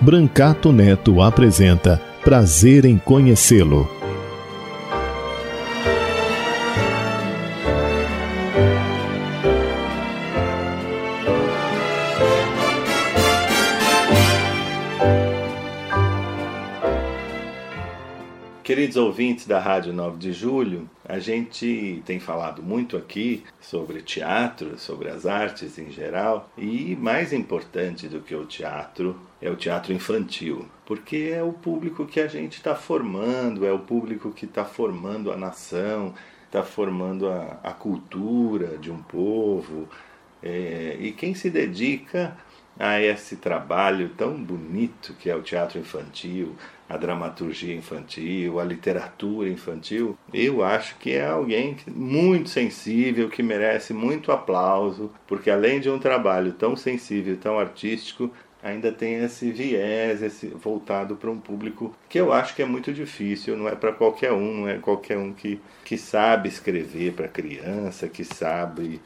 Brancato Neto apresenta Prazer em Conhecê-lo. Queridos ouvintes da Rádio 9 de Julho, a gente tem falado muito aqui sobre teatro, sobre as artes em geral, e mais importante do que o teatro é o teatro infantil, porque é o público que a gente está formando, é o público que está formando a nação, está formando a, a, cultura de um povo, é, e quem se dedica a esse trabalho tão bonito que é o teatro infantil, a dramaturgia infantil, a literatura infantil, eu acho que é alguém muito sensível, que merece muito aplauso, porque além de um trabalho tão sensível, tão artístico, ainda tem esse viés esse, voltado para um público que eu acho que é muito difícil, não é para qualquer um, não é qualquer um que, que sabe escrever para criança, que sabe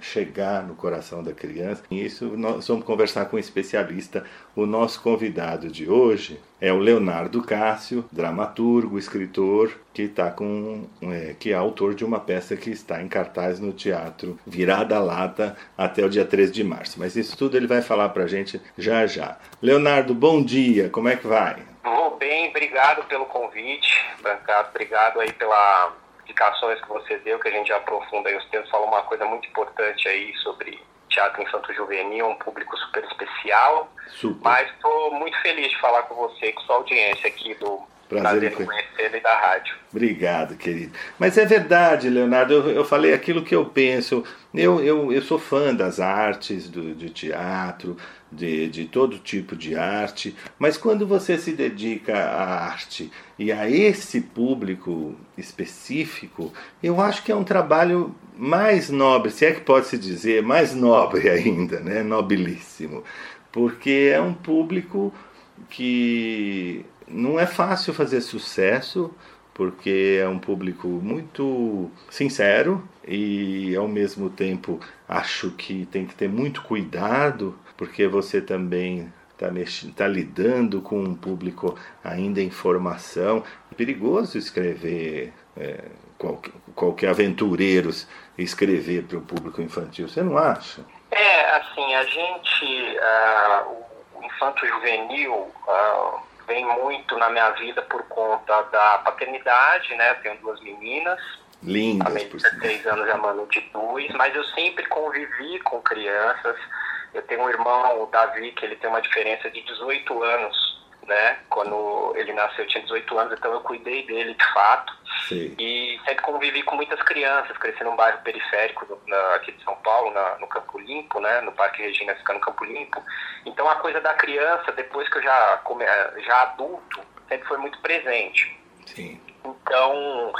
chegar no coração da criança. E isso nós vamos conversar com um especialista. O nosso convidado de hoje é o Leonardo Cássio, dramaturgo, escritor, que está com é, que é autor de uma peça que está em cartaz no teatro Virada Lata até o dia 13 de março. Mas isso tudo ele vai falar para a gente já já. Leonardo, bom dia. Como é que vai? Vou bem, obrigado pelo convite, Brancato, obrigado aí pela explicações que você deu, que a gente aprofunda aí os tempos, fala uma coisa muito importante aí sobre teatro infanto-juvenil, um público super especial. Super. Mas estou muito feliz de falar com você com sua audiência aqui do Prazer, Prazer em conhecê-lo e da rádio. Obrigado, querido. Mas é verdade, Leonardo, eu, eu falei aquilo que eu penso. Eu, eu, eu sou fã das artes, do, de teatro, de, de todo tipo de arte, mas quando você se dedica à arte e a esse público específico, eu acho que é um trabalho mais nobre, se é que pode se dizer, mais nobre ainda, né? nobilíssimo, porque é um público que não é fácil fazer sucesso, porque é um público muito sincero e ao mesmo tempo acho que tem que ter muito cuidado porque você também está tá lidando com um público ainda em formação. É perigoso escrever, é, qualquer, qualquer aventureiros escrever para o público infantil, você não acha? É, assim, a gente, uh, o infanto juvenil uh, vem muito na minha vida por conta da paternidade, né? Eu tenho duas meninas, Lindas, a de três anos e a Manu de dois, mas eu sempre convivi com crianças, eu tenho um irmão, o Davi, que ele tem uma diferença de 18 anos, né? Quando ele nasceu, eu tinha 18 anos, então eu cuidei dele de fato. Sim. E sempre convivi com muitas crianças, cresci num bairro periférico do, na, aqui de São Paulo, na, no Campo Limpo, né? No Parque Regina fica no Campo Limpo. Então a coisa da criança, depois que eu já, come, já adulto, sempre foi muito presente. Sim. Então,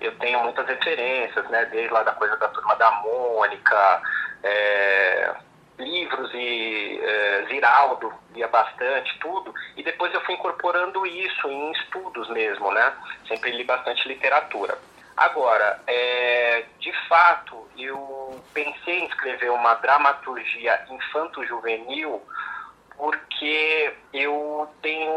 eu tenho muitas referências, né? Desde lá da coisa da turma da Mônica, é, livros e é, Ziraldo, lia bastante, tudo, e depois eu fui incorporando isso em estudos mesmo, né? Sempre li bastante literatura. Agora, é, de fato, eu pensei em escrever uma dramaturgia infanto-juvenil porque eu tenho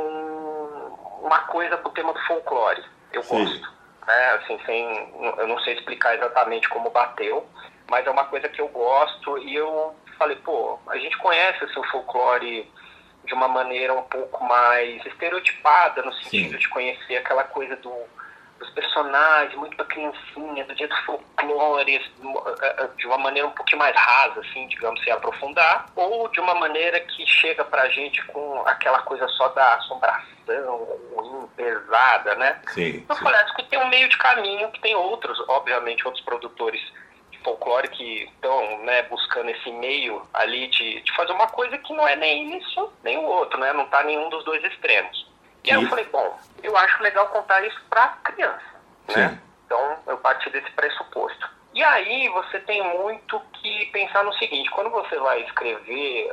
uma coisa pro tema do folclore. Eu Sim. gosto. Né? Assim, sem, eu não sei explicar exatamente como bateu, mas é uma coisa que eu gosto e eu falei, pô, a gente conhece o seu folclore de uma maneira um pouco mais estereotipada, no sentido Sim. de conhecer aquela coisa do, dos personagens, muito da criancinha, do dia do folclore, de uma maneira um pouquinho mais rasa, assim, digamos, se aprofundar, ou de uma maneira que chega pra gente com aquela coisa só da assombração, ruim, pesada, né? Sim, eu sim. falei, acho que tem um meio de caminho, que tem outros, obviamente, outros produtores folclore que estão né, buscando esse meio ali de, de fazer uma coisa que não é nem isso nem o outro, né? Não está nenhum dos dois extremos. E aí eu falei, bom, eu acho legal contar isso para criança, né? Então eu parti desse pressuposto. E aí você tem muito que pensar no seguinte, quando você vai escrever,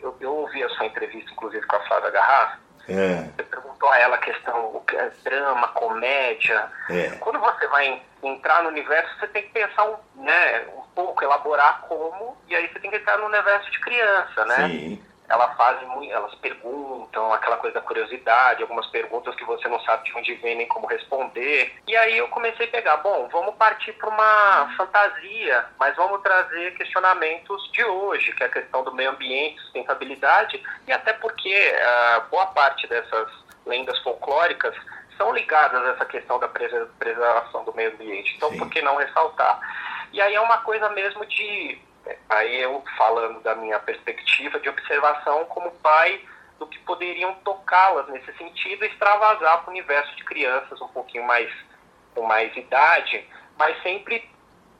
eu, eu ouvi a sua entrevista, inclusive, com a Flávia Garrafa, é. Você perguntou a ela a questão, o que é drama, comédia. É. Quando você vai entrar no universo, você tem que pensar um, né, um pouco, elaborar como, e aí você tem que entrar no universo de criança, né? Sim ela faz elas perguntam, aquela coisa da curiosidade, algumas perguntas que você não sabe de onde vem nem como responder. E aí eu comecei a pegar, bom, vamos partir para uma fantasia, mas vamos trazer questionamentos de hoje, que é a questão do meio ambiente, sustentabilidade, e até porque uh, boa parte dessas lendas folclóricas são ligadas a essa questão da preservação do meio ambiente. Então, Sim. por que não ressaltar? E aí é uma coisa mesmo de Aí eu falando da minha perspectiva de observação como pai do que poderiam tocá-las nesse sentido e extravasar para o universo de crianças um pouquinho mais com mais idade, mas sempre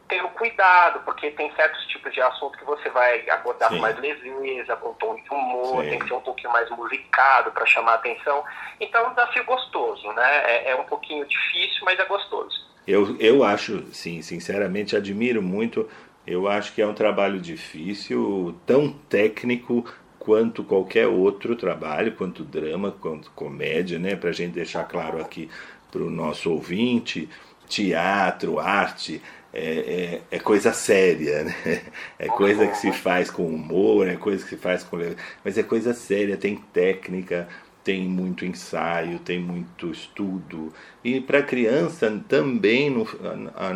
tendo cuidado, porque tem certos tipos de assunto que você vai abordar Sim. com mais leveza, com tom de humor, Sim. tem que ser um pouquinho mais musicado para chamar a atenção. Então é um desafio gostoso, né? É, é um pouquinho difícil, mas é gostoso. Eu, eu acho, sim, sinceramente, admiro muito eu acho que é um trabalho difícil, tão técnico quanto qualquer outro trabalho, quanto drama, quanto comédia, né? Para a gente deixar claro aqui para o nosso ouvinte, teatro, arte é, é, é, coisa séria, né? É coisa que se faz com humor, é coisa que se faz com mas é coisa séria, tem técnica, tem muito ensaio, tem muito estudo. E para a criança também não,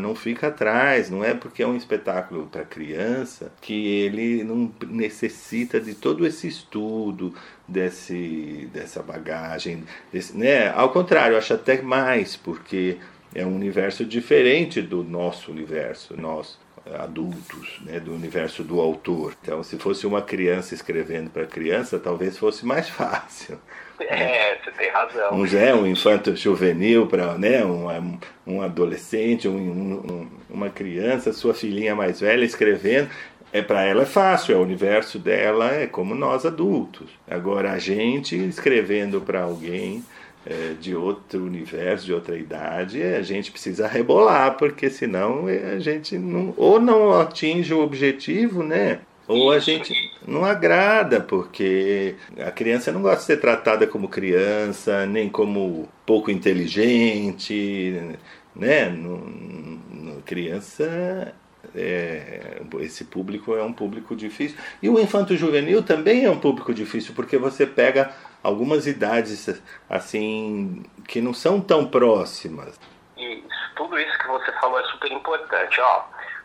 não fica atrás, não é porque é um espetáculo para criança que ele não necessita de todo esse estudo, desse, dessa bagagem. Desse, né? Ao contrário, acho até mais, porque é um universo diferente do nosso universo, nós adultos, né, do universo do autor. Então, se fosse uma criança escrevendo para criança, talvez fosse mais fácil. É, você tem razão. Um, é, um infanto juvenil para né, um, um adolescente, um, um, uma criança, sua filhinha mais velha escrevendo. É para ela é fácil, é o universo dela é como nós adultos. Agora a gente escrevendo para alguém é, de outro universo, de outra idade, a gente precisa rebolar, porque senão a gente não, ou não atinge o objetivo, né? Ou a gente não agrada, porque a criança não gosta de ser tratada como criança, nem como pouco inteligente, né? No, no criança é, esse público é um público difícil. E o infanto juvenil também é um público difícil, porque você pega algumas idades assim que não são tão próximas. Isso, tudo isso que você falou é super importante.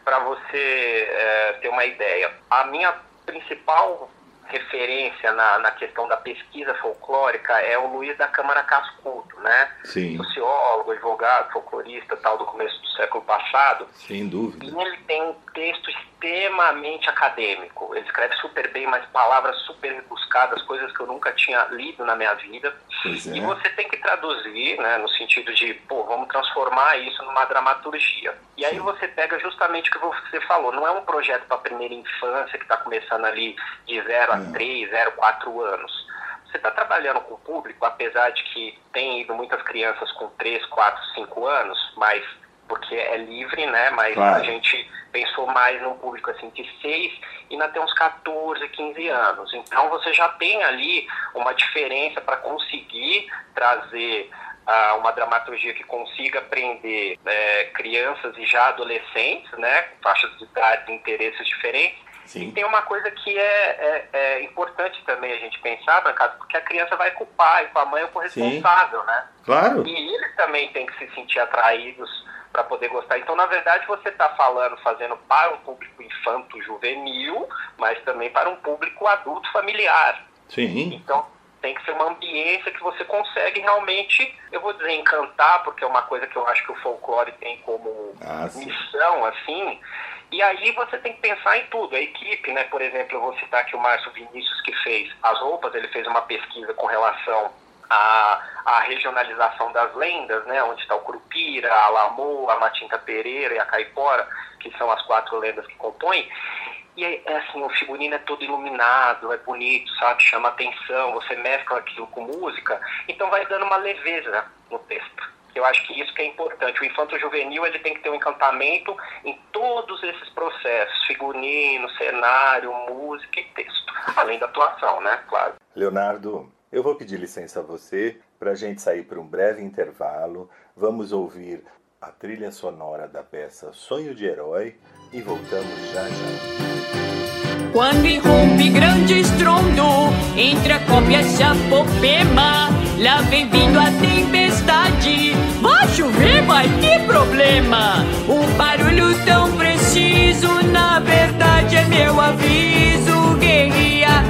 Para você é, ter uma ideia, a minha principal referência na, na questão da pesquisa folclórica é o Luiz da Câmara Cascudo, né? Sim. Sociólogo, advogado, folclorista, tal, do começo do século passado. Sem dúvida. E ele tem um texto extremamente acadêmico. Ele escreve super bem, mas palavras super rebuscadas, coisas que eu nunca tinha lido na minha vida. Pois e é. você tem que traduzir, né, no sentido de, pô, vamos transformar isso numa dramaturgia. E aí Sim. você pega justamente o que você falou. Não é um projeto para primeira infância que está começando ali de 0 a 3, 0, 4 anos. Você está trabalhando com o público, apesar de que tem ido muitas crianças com 3, 4, 5 anos, mas porque é livre, né? Mas claro. a gente pensou mais num público assim de 6 e ainda tem uns 14, 15 anos. Então você já tem ali uma diferença para conseguir trazer uh, uma dramaturgia que consiga prender é, crianças e já adolescentes, né? Faixas de idade interesses diferentes Sim. E tem uma coisa que é, é, é, importante também a gente pensar, Brancato, porque a criança vai com o pai, com a mãe ou com o responsável, Sim. né? Claro. E eles também têm que se sentir atraídos para poder gostar. Então, na verdade, você está falando, fazendo para um público infanto juvenil, mas também para um público adulto familiar. Sim. Então, tem que ser uma ambiência que você consegue realmente, eu vou dizer, encantar, porque é uma coisa que eu acho que o folclore tem como ah, missão, assim, e aí você tem que pensar em tudo. A equipe, né? Por exemplo, eu vou citar aqui o Márcio Vinícius que fez as roupas, ele fez uma pesquisa com relação a, a regionalização das lendas, né, onde está o Curupira, a Lamoa, a Matinta Pereira e a Caipora, que são as quatro lendas que compõem. E é assim, o figurino é todo iluminado, é bonito, sabe? Chama atenção, você mescla aquilo com música, então vai dando uma leveza no texto. Eu acho que isso que é importante. O infanto juvenil ele tem que ter um encantamento em todos esses processos, figurino, cenário, música e texto, além da atuação, né? Claro. Leonardo, eu vou pedir licença a você para a gente sair para um breve intervalo. Vamos ouvir a trilha sonora da peça Sonho de Herói e voltamos já já. Quando irrompe grande estrondo, entre a cópia e a popema, lá vem vindo a tempestade. Vai chover, vai que problema? O barulho tão preciso, na verdade é meu aviso, guerrilha.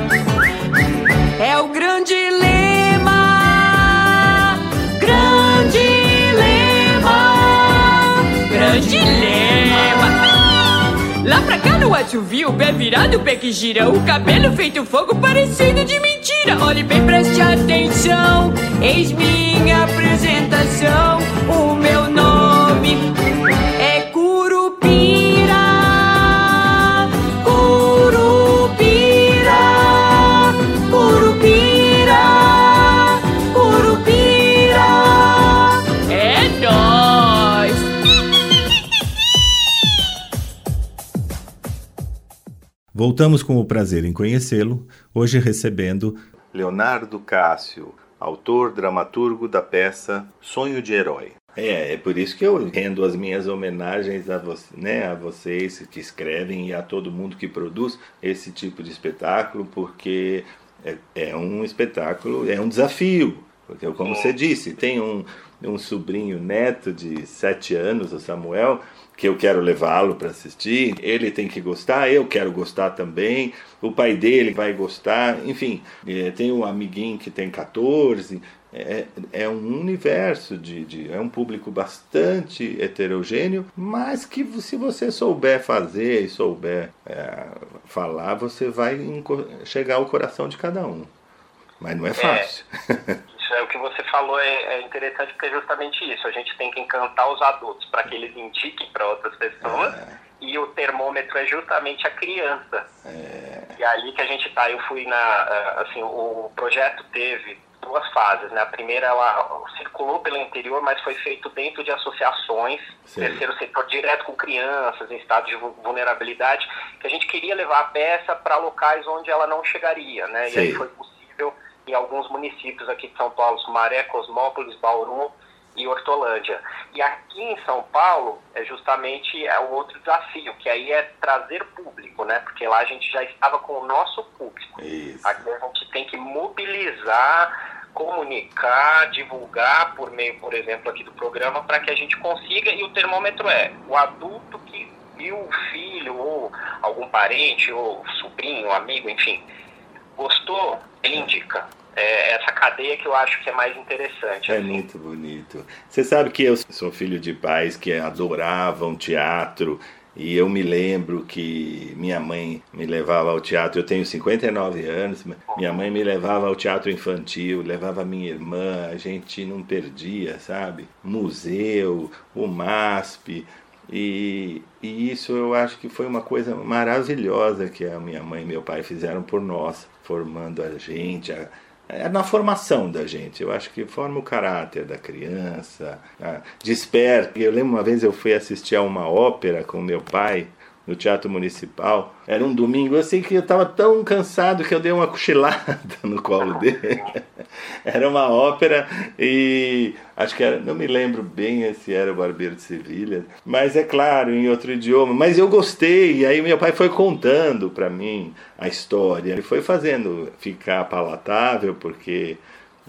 É o grande Cá no assovio, o pé virado, o pé que gira O cabelo feito fogo, parecendo de mentira. Olhe bem, preste atenção Eis minha apresentação O meu Voltamos com o prazer em conhecê-lo, hoje recebendo Leonardo Cássio, autor dramaturgo da peça Sonho de Herói. É, é por isso que eu rendo as minhas homenagens a, você, né, a vocês que escrevem e a todo mundo que produz esse tipo de espetáculo, porque é, é um espetáculo, é um desafio. Porque, como você disse, tem um, um sobrinho neto de sete anos, o Samuel, que eu quero levá-lo para assistir. Ele tem que gostar, eu quero gostar também. O pai dele vai gostar. Enfim, é, tem um amiguinho que tem 14. É, é um universo de, de, é um público bastante heterogêneo, mas que se você souber fazer e souber é, falar, você vai chegar ao coração de cada um. Mas não é fácil. Isso é o que você falou é, é, interessante porque é justamente isso. A gente tem que encantar os adultos para que eles indiquem para outras pessoas. É. E o termômetro é justamente a criança. É. E é ali que a gente tá. Eu fui na. Assim, o projeto teve duas fases. Né? A primeira ela circulou pelo interior, mas foi feito dentro de associações, Sim. terceiro setor direto com crianças em estado de vulnerabilidade, que a gente queria levar a peça para locais onde ela não chegaria, né? Sim. E aí foi possível em alguns sunicípios aqui de São Paulo, Sumaré, Cosmópolis, Bauru e Hortolândia. E aqui em São Paulo é justamente é o outro desafio, que aí é trazer público, né? Porque lá a gente já estava com o nosso público. Isso. Aqui a gente tem que mobilizar, comunicar, divulgar por meio, por exemplo, aqui do programa, para que a gente consiga, e o termômetro é o adulto que viu o filho, ou algum parente, ou sobrinho, amigo, enfim, gostou, ele indica. É essa cadeia que eu acho que é mais interessante. É assim. muito bonito. Você sabe que eu sou filho de pais que adoravam teatro. E eu me lembro que minha mãe me levava ao teatro. Eu tenho 59 anos. Minha mãe me levava ao teatro infantil, levava minha irmã. A gente não perdia, sabe? Museu, o MASP. E, e, isso eu acho que foi uma coisa maravilhosa que a minha mãe e meu pai fizeram por nós, formando a gente, a, é na formação da gente. Eu acho que forma o caráter da criança, desperta. Eu lembro uma vez eu fui assistir a uma ópera com meu pai no Teatro Municipal. Era um domingo, eu sei que eu estava tão cansado que eu dei uma cochilada no colo dele. era uma ópera e acho que era, não me lembro bem se era o Barbeiro de Sevilha, mas é claro, em outro idioma. Mas eu gostei, e aí meu pai foi contando para mim a história. Ele foi fazendo ficar palatável, porque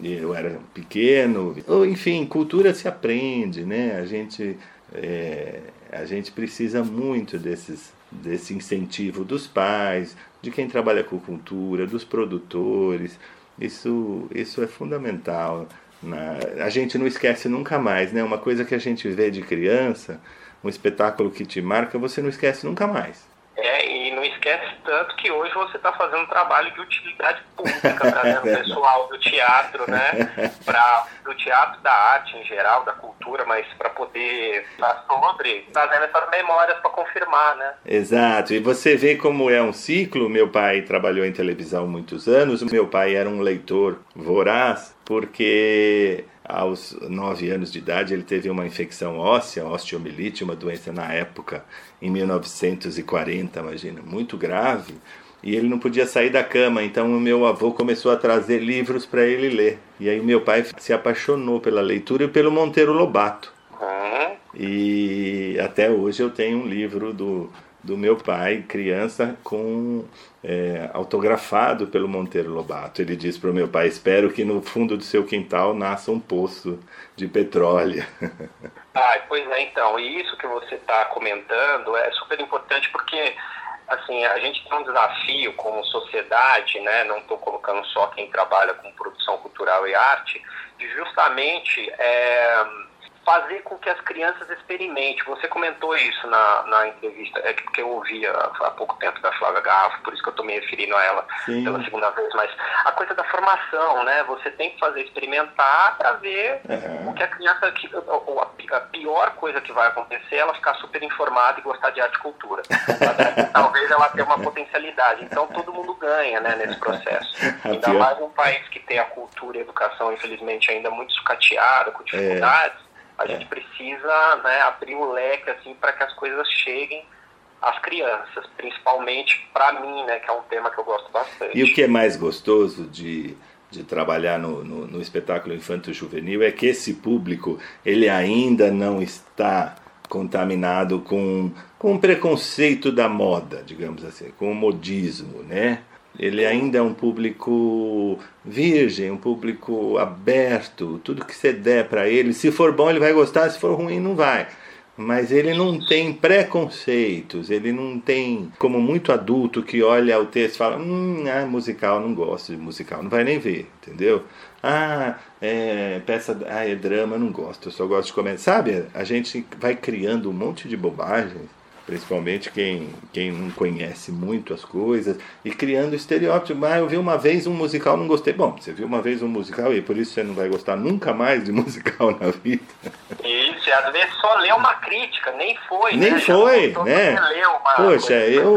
eu era pequeno. Enfim, cultura se aprende, né? A gente. É, a gente precisa muito desses, desse incentivo dos pais, de quem trabalha com cultura, dos produtores. Isso, isso é fundamental. Na, a gente não esquece nunca mais, né? Uma coisa que a gente vê de criança, um espetáculo que te marca, você não esquece nunca mais. É, esquece tanto que hoje você está fazendo um trabalho de utilidade pública, trazendo o pessoal do teatro, né? Pra, do teatro, da arte em geral, da cultura, mas para poder estar sobre, trazendo essas memórias para confirmar, né? Exato. E você vê como é um ciclo. Meu pai trabalhou em televisão muitos anos. Meu pai era um leitor voraz, porque aos nove anos de idade ele teve uma infecção óssea, osteomielite, uma doença na época, em 1940, imagina, muito grave. E ele não podia sair da cama, então o meu avô começou a trazer livros para ele ler. E aí meu pai se apaixonou pela leitura e pelo Monteiro Lobato. Uhum. E até hoje eu tenho um livro do, do meu pai, criança, com é, autografado pelo Monteiro Lobato. Ele diz para o meu pai: Espero que no fundo do seu quintal nasça um poço de petróleo. Ah, pois é, então. E isso que você está comentando é super importante porque assim, a gente tem um desafio como sociedade, né? Não estou colocando só quem trabalha com produção cultural e arte, de justamente é, fazer com que as crianças experimentem. Você comentou isso na, na entrevista, é porque eu ouvi há, há pouco tempo da Flávia Garrafo, por isso que eu estou me referindo a ela Sim. pela segunda vez, mas a coisa da formação, né? Você tem que fazer experimentar para ver É. o que a criança, que, ou a, a pior coisa que vai acontecer é ela ficar super informada e gostar de arte e cultura. Talvez ela tenha uma potencialidade. Então todo mundo ganha né, nesse processo. Ainda mais um país que tem a cultura e a educação, infelizmente, ainda muito sucateada, É. com dificuldades. A gente precisa né, abrir o leque assim, para que as coisas cheguem às crianças, principalmente para mim, né, que é um tema que eu gosto bastante. E o que é mais gostoso de, de trabalhar no, no, no espetáculo infanto-juvenil é que esse público ele ainda não está contaminado com, com preconceito da moda, digamos assim, com o modismo, né? Ele ainda é um público virgem, um público aberto, tudo que você der para ele, se for bom ele vai gostar, se for ruim não vai. Mas ele não tem preconceitos, ele não tem, como muito adulto que olha o texto e fala: Hum, ah, musical, não gosto de musical, não vai nem ver, entendeu? Ah, é, peça, ah, é drama, não gosto, eu só gosto de comédia. Sabe, a gente vai criando um monte de bobagens, principalmente quem, quem não conhece muito as coisas, e criando estereótipos. Ah, eu vi uma vez um musical, não gostei. Bom, você viu uma vez um musical e por isso você não vai gostar nunca mais de musical na vida. Isso, e às vezes só lê uma crítica, nem foi. Nem né? Foi, né? Poxa, eu,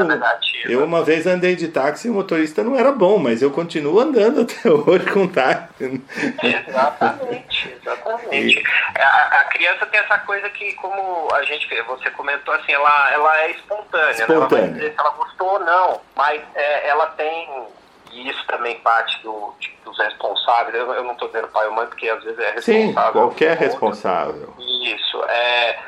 eu uma vez andei de táxi e o motorista não era bom, mas eu continuo andando até hoje com táxi. Exatamente, exatamente. A, a criança tem essa coisa que, como a gente, você comentou assim, ela, ela é espontânea, né? Ela vai Espontânea. dizer se ela gostou ou não, mas é, ela tem, e isso também parte do, dos responsáveis, eu, eu não estou dizendo pai ou mãe, porque às vezes é responsável. Sim, qualquer responsável. Isso, é.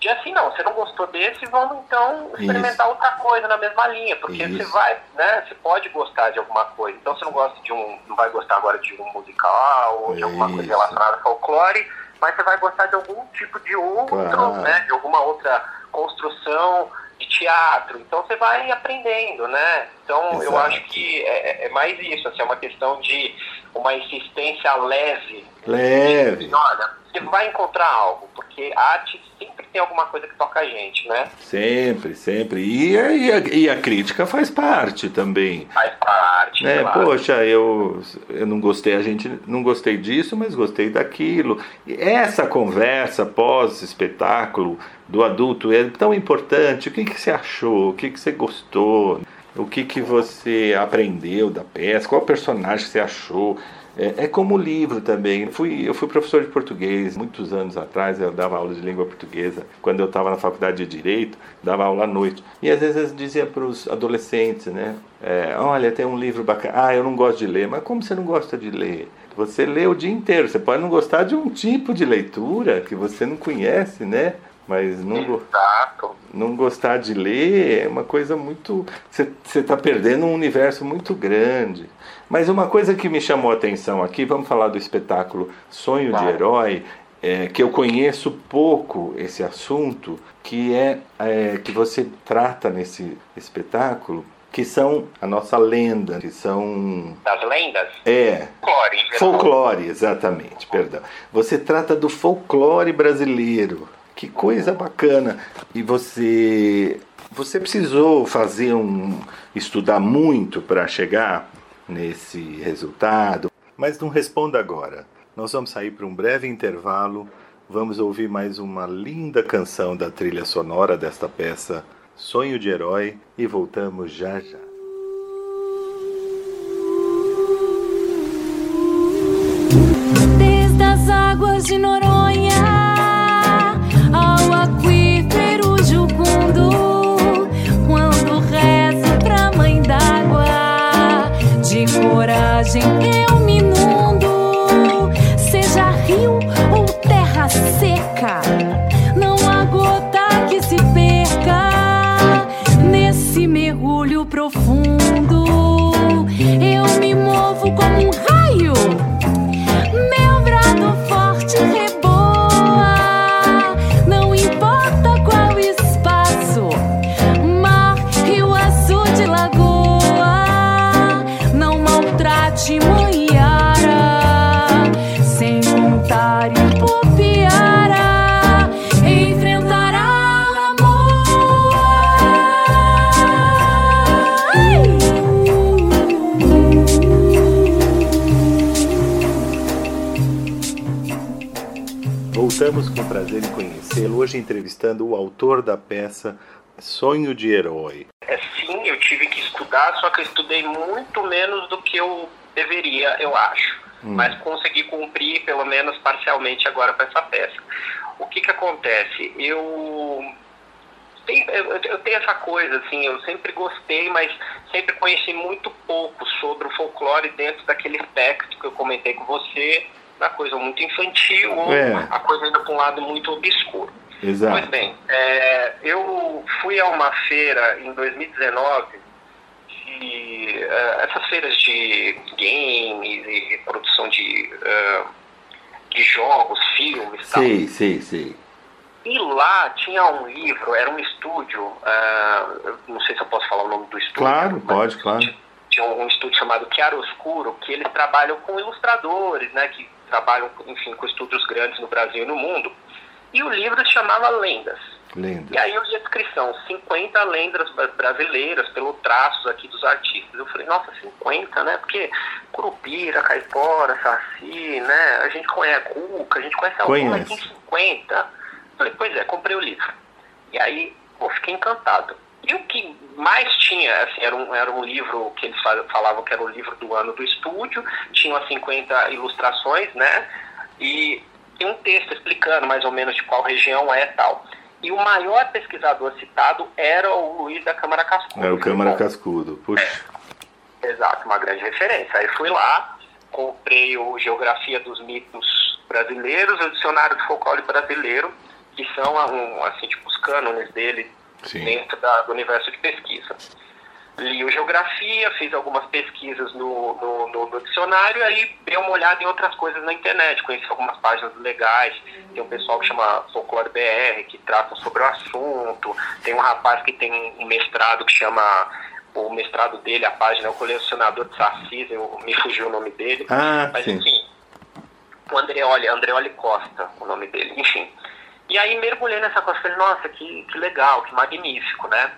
De assim, não, você não gostou desse, vamos então experimentar outra coisa na mesma linha, porque Isso. você vai, né, você pode gostar de alguma coisa. Então você não gosta de um, não vai gostar agora de um musical ou de alguma coisa Isso. relacionada ao folclore, mas você vai gostar de algum tipo de outro, Claro. né, de alguma outra construção de teatro. Então você vai aprendendo, né? Então eu Exato. acho que é, é mais isso, assim, é uma questão de uma insistência leve Leve. Olha, você vai encontrar algo, porque a arte sempre tem alguma coisa que toca a gente, né? Sempre, sempre. E, a- e, a, e a crítica faz parte também. Faz parte, Né? claro. Poxa, eu, eu não gostei, a gente não gostei disso, mas gostei daquilo. E essa conversa pós-espetáculo do adulto é tão importante. O que, que você achou? O que, que você gostou? O que, que você aprendeu da peça? Qual personagem você achou? É, é como livro também. Eu fui, eu fui professor de português muitos anos atrás, eu dava aula de língua portuguesa. Quando eu estava na faculdade de Direito, dava aula à noite. E às vezes eu dizia para os adolescentes, né? É, olha, tem um livro bacana. Ah, eu não gosto de ler. Mas como você não gosta de ler? Você lê o dia inteiro. Você pode não gostar de um tipo de leitura que você não conhece, né? Mas não, Exato. não gostar de ler é uma coisa muito. Você está perdendo um universo muito grande. Mas uma coisa que me chamou a atenção aqui, vamos falar do espetáculo Sonho de Claro. Herói, é, que eu conheço pouco esse assunto, que é, é que você trata nesse espetáculo, que são a nossa lenda, que são. Das lendas? É, Folclore, geral. Folclore, exatamente, perdão. Você trata do folclore brasileiro. Que coisa bacana. E você Você precisou fazer um estudar muito para chegar nesse resultado, mas não responda agora. Nós vamos sair para um breve intervalo. Vamos ouvir mais uma linda canção da trilha sonora desta peça Sonho de Herói e voltamos já já. Desde as águas de Noronha au fond. Conhecê-lo, hoje entrevistando o autor da peça Sonho de Herói. É, sim, eu tive que estudar, só que eu estudei muito menos do que eu deveria, eu acho. Mas consegui cumprir, pelo menos parcialmente, agora com essa peça. O que que acontece? Eu tem- eu, eu tenho essa coisa, assim, eu sempre gostei, mas sempre conheci muito pouco sobre o folclore dentro daquele espectro que eu comentei com você, na coisa muito infantil ou É. a coisa indo para um lado muito obscuro. Pois Exato. bem, é, eu fui a uma feira em 2019 de é, essas feiras de games e produção de, é, de jogos, filmes e tal. Sei, sei, sei. E lá tinha um livro, era um estúdio, eu não sei se eu posso falar o nome do estúdio. Claro, pode, claro. Tinha um estúdio chamado Chiaroscuro, que eles trabalham com ilustradores, né, que trabalham, enfim, com estúdios grandes no Brasil e no mundo. E o livro se chamava Lendas. E Lenda. aí eu li a descrição, 50 lendas bra- brasileiras pelo traços aqui dos artistas. Eu falei, nossa, 50, né? Porque Curupira, Caipora, Saci, né? A gente conhece Cuca, a gente conhece alguma, mas Conhece. tem 50. Eu falei, pois é, comprei o livro. E aí, pô, fiquei encantado. E o que mais tinha, assim, era um, era um livro que eles fa- falavam que era o livro do ano do estúdio, tinham as 50 ilustrações, né? E tem um texto explicando mais ou menos de qual região é tal. E o maior pesquisador citado era o Luiz da Câmara Cascudo. Era o Câmara Bom, Cascudo. Puxa. Exato, uma grande referência. Aí fui lá, comprei o Geografia dos Mitos Brasileiros, o Dicionário do Folclore Brasileiro, que são um, assim, tipo, os cânones dele Sim. dentro da- do universo de pesquisa. Li o Geografia, fiz algumas pesquisas no, no, no- no dicionário, aí dei uma olhada em outras coisas na internet, conheci algumas páginas legais, tem um pessoal que chama Folclore BR, que trata sobre o assunto, tem um rapaz que tem um mestrado que chama, o mestrado dele, a página é o Colecionador de Sacis, eu, me fugiu o nome dele, Ah, mas sim. enfim, o Andreoli, Andreoli Costa, o nome dele, enfim. E aí mergulhei nessa coisa, falei, nossa, que, que legal, que magnífico, né?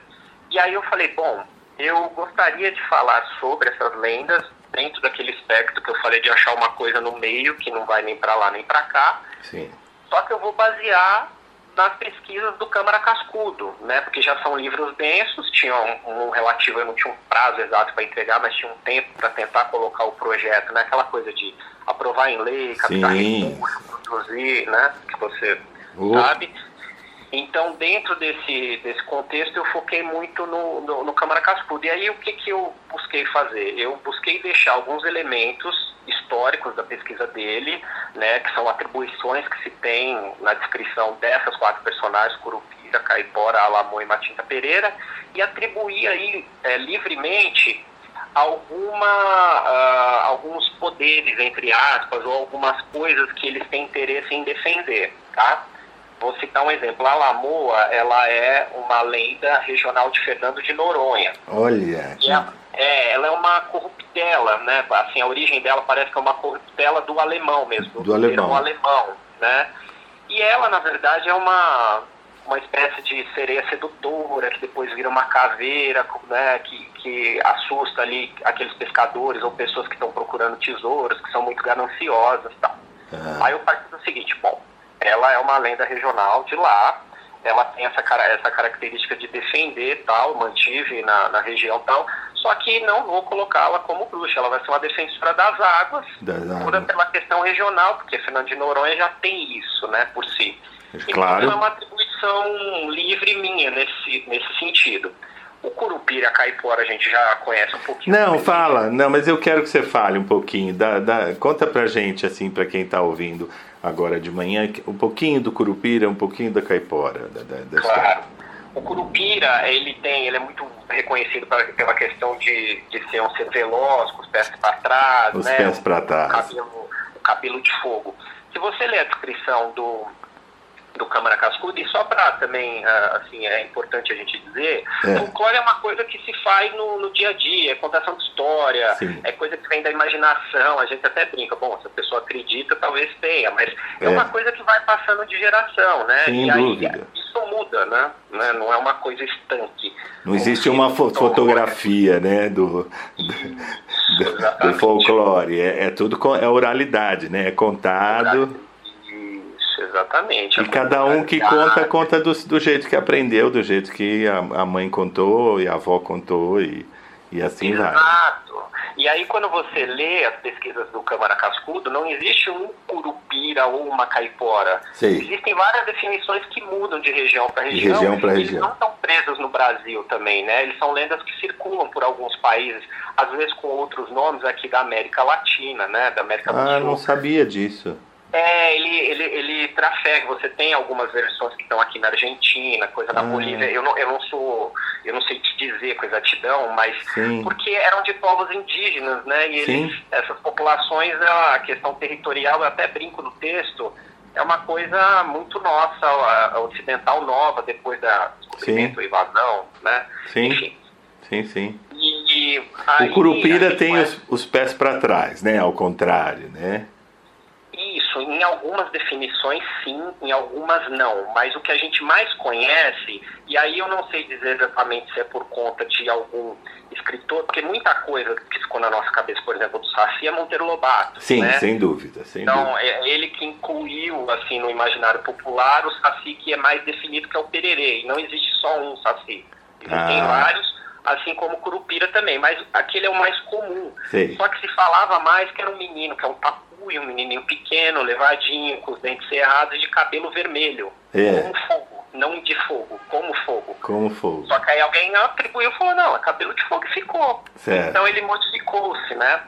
E aí eu falei, bom, eu gostaria de falar sobre essas lendas dentro daquele espectro que eu falei de achar uma coisa no meio, que não vai nem para lá nem para cá, Sim. só que eu vou basear nas pesquisas do Câmara Cascudo, né? Porque já são livros densos, tinha um, um relativo, eu não tinha um prazo exato para entregar, mas tinha um tempo para tentar colocar o projeto, né? Aquela coisa de aprovar em lei, captar recursos, produzir, né? Que você Sabe. Então, dentro desse, desse contexto, eu foquei muito no, no, no Câmara Cascudo. E aí, o que, que eu busquei fazer? Eu busquei deixar alguns elementos históricos da pesquisa dele, né, que são atribuições que se tem na descrição dessas quatro personagens, Curupira, Caipora, Alamô e Matinta Pereira, e atribuir aí é, livremente alguma, ah, alguns poderes, entre aspas, ou algumas coisas que eles têm interesse em defender, tá? Vou citar um exemplo. A Lamoa, ela é uma lenda regional de Fernando de Noronha. Olha. E ela, é, ela é uma corruptela, né? Assim, a origem dela parece que é uma corruptela do alemão mesmo, Do alemão. alemão, né? E ela, na verdade, é uma uma espécie de sereia sedutora, que depois vira uma caveira, né, que, que assusta ali aqueles pescadores ou pessoas que estão procurando tesouros, que são muito gananciosas tal. Aí eu parti do seguinte, bom, ela é uma lenda regional de lá, ela tem essa, cara- essa característica de defender tal, mantive na, na região tal, só que não vou colocá-la como bruxa, ela vai ser uma defensora das águas, Das pura águas. pela questão regional, porque Fernando de Noronha já tem isso, né, por si. Claro. Então é uma atribuição livre minha nesse, nesse sentido. O Curupira, a Caipora, a gente já conhece um pouquinho. Não, fala. Não, mas eu quero que você fale um pouquinho. Da, da- conta pra gente, assim, pra quem tá ouvindo agora de manhã, um pouquinho do Curupira, um pouquinho da Caipora. Da, da, da. Claro. O Curupira, ele tem, ele é muito reconhecido pela, pela questão de, de ser um ser veloz, com os pés para trás, Os né? pés pra o trás. cabelo, o cabelo de fogo. Se você ler a descrição do, do Câmara Cascuda, e só para também, ah, assim, é importante a gente dizer, É. folclore é uma coisa que se faz no, no dia a dia, é contação de história, Sim. é coisa que vem da imaginação, a gente até brinca, bom, se a pessoa acredita, talvez tenha, mas é, É. uma coisa que vai passando de geração, né? Sem e aí, dúvida. isso muda, né? Né? Não é uma coisa estanque. Não existe uma fo- fotografia, né, do, do, do- folclore. É, é tudo é oralidade, né? É contado. Exatamente. E cada um que conta, conta do, do jeito que aprendeu, do jeito que a, a mãe contou e a avó contou e, e assim vai. Exato. E aí, quando você lê as pesquisas do Câmara Cascudo, não existe um curupira ou uma caipora. Sei. Existem várias definições que mudam de região para De região. região pra Eles região. não estão presos no Brasil também, né? Eles são lendas que circulam por alguns países, às vezes com outros nomes aqui da América Latina, né? Da América do Ah, Sul. não sabia disso. É, ele, ele, ele trafega. Você tem algumas versões que estão aqui na Argentina, coisa na Ah. Bolívia. Eu não, eu não sou, eu não sei te dizer com exatidão, mas Sim. porque eram de povos indígenas, né? E eles, essas populações, a questão territorial, eu até brinco no texto, é uma coisa muito nossa, ocidental nova, depois da descobrimento, invasão, né? Sim. Enfim. Sim, sim. E aí, O Curupira a gente tem os, os pés para trás, né? Ao contrário, né? Isso, em algumas definições sim, em algumas não. Mas o que a gente mais conhece, e aí eu não sei dizer exatamente se é por conta de algum escritor, porque muita coisa que ficou na nossa cabeça, por exemplo, do Saci é Monteiro Lobato. Sim, né? sem dúvida, sem Então, dúvida. é ele que incluiu, assim, no imaginário popular, o Saci que é mais definido, que é o Pererê. E não existe só um Saci. Existem Ah. vários, assim como o Curupira também, mas aquele é o mais comum. Sei. Só que se falava mais que era um menino, que é um tapuio, um menininho pequeno, levadinho, com os dentes cerrados e de cabelo vermelho. É. Como fogo, não de fogo, como fogo. Como fogo. Só que aí alguém atribuiu e falou, não, é cabelo de fogo e ficou. Certo. Então ele modificou-se, né?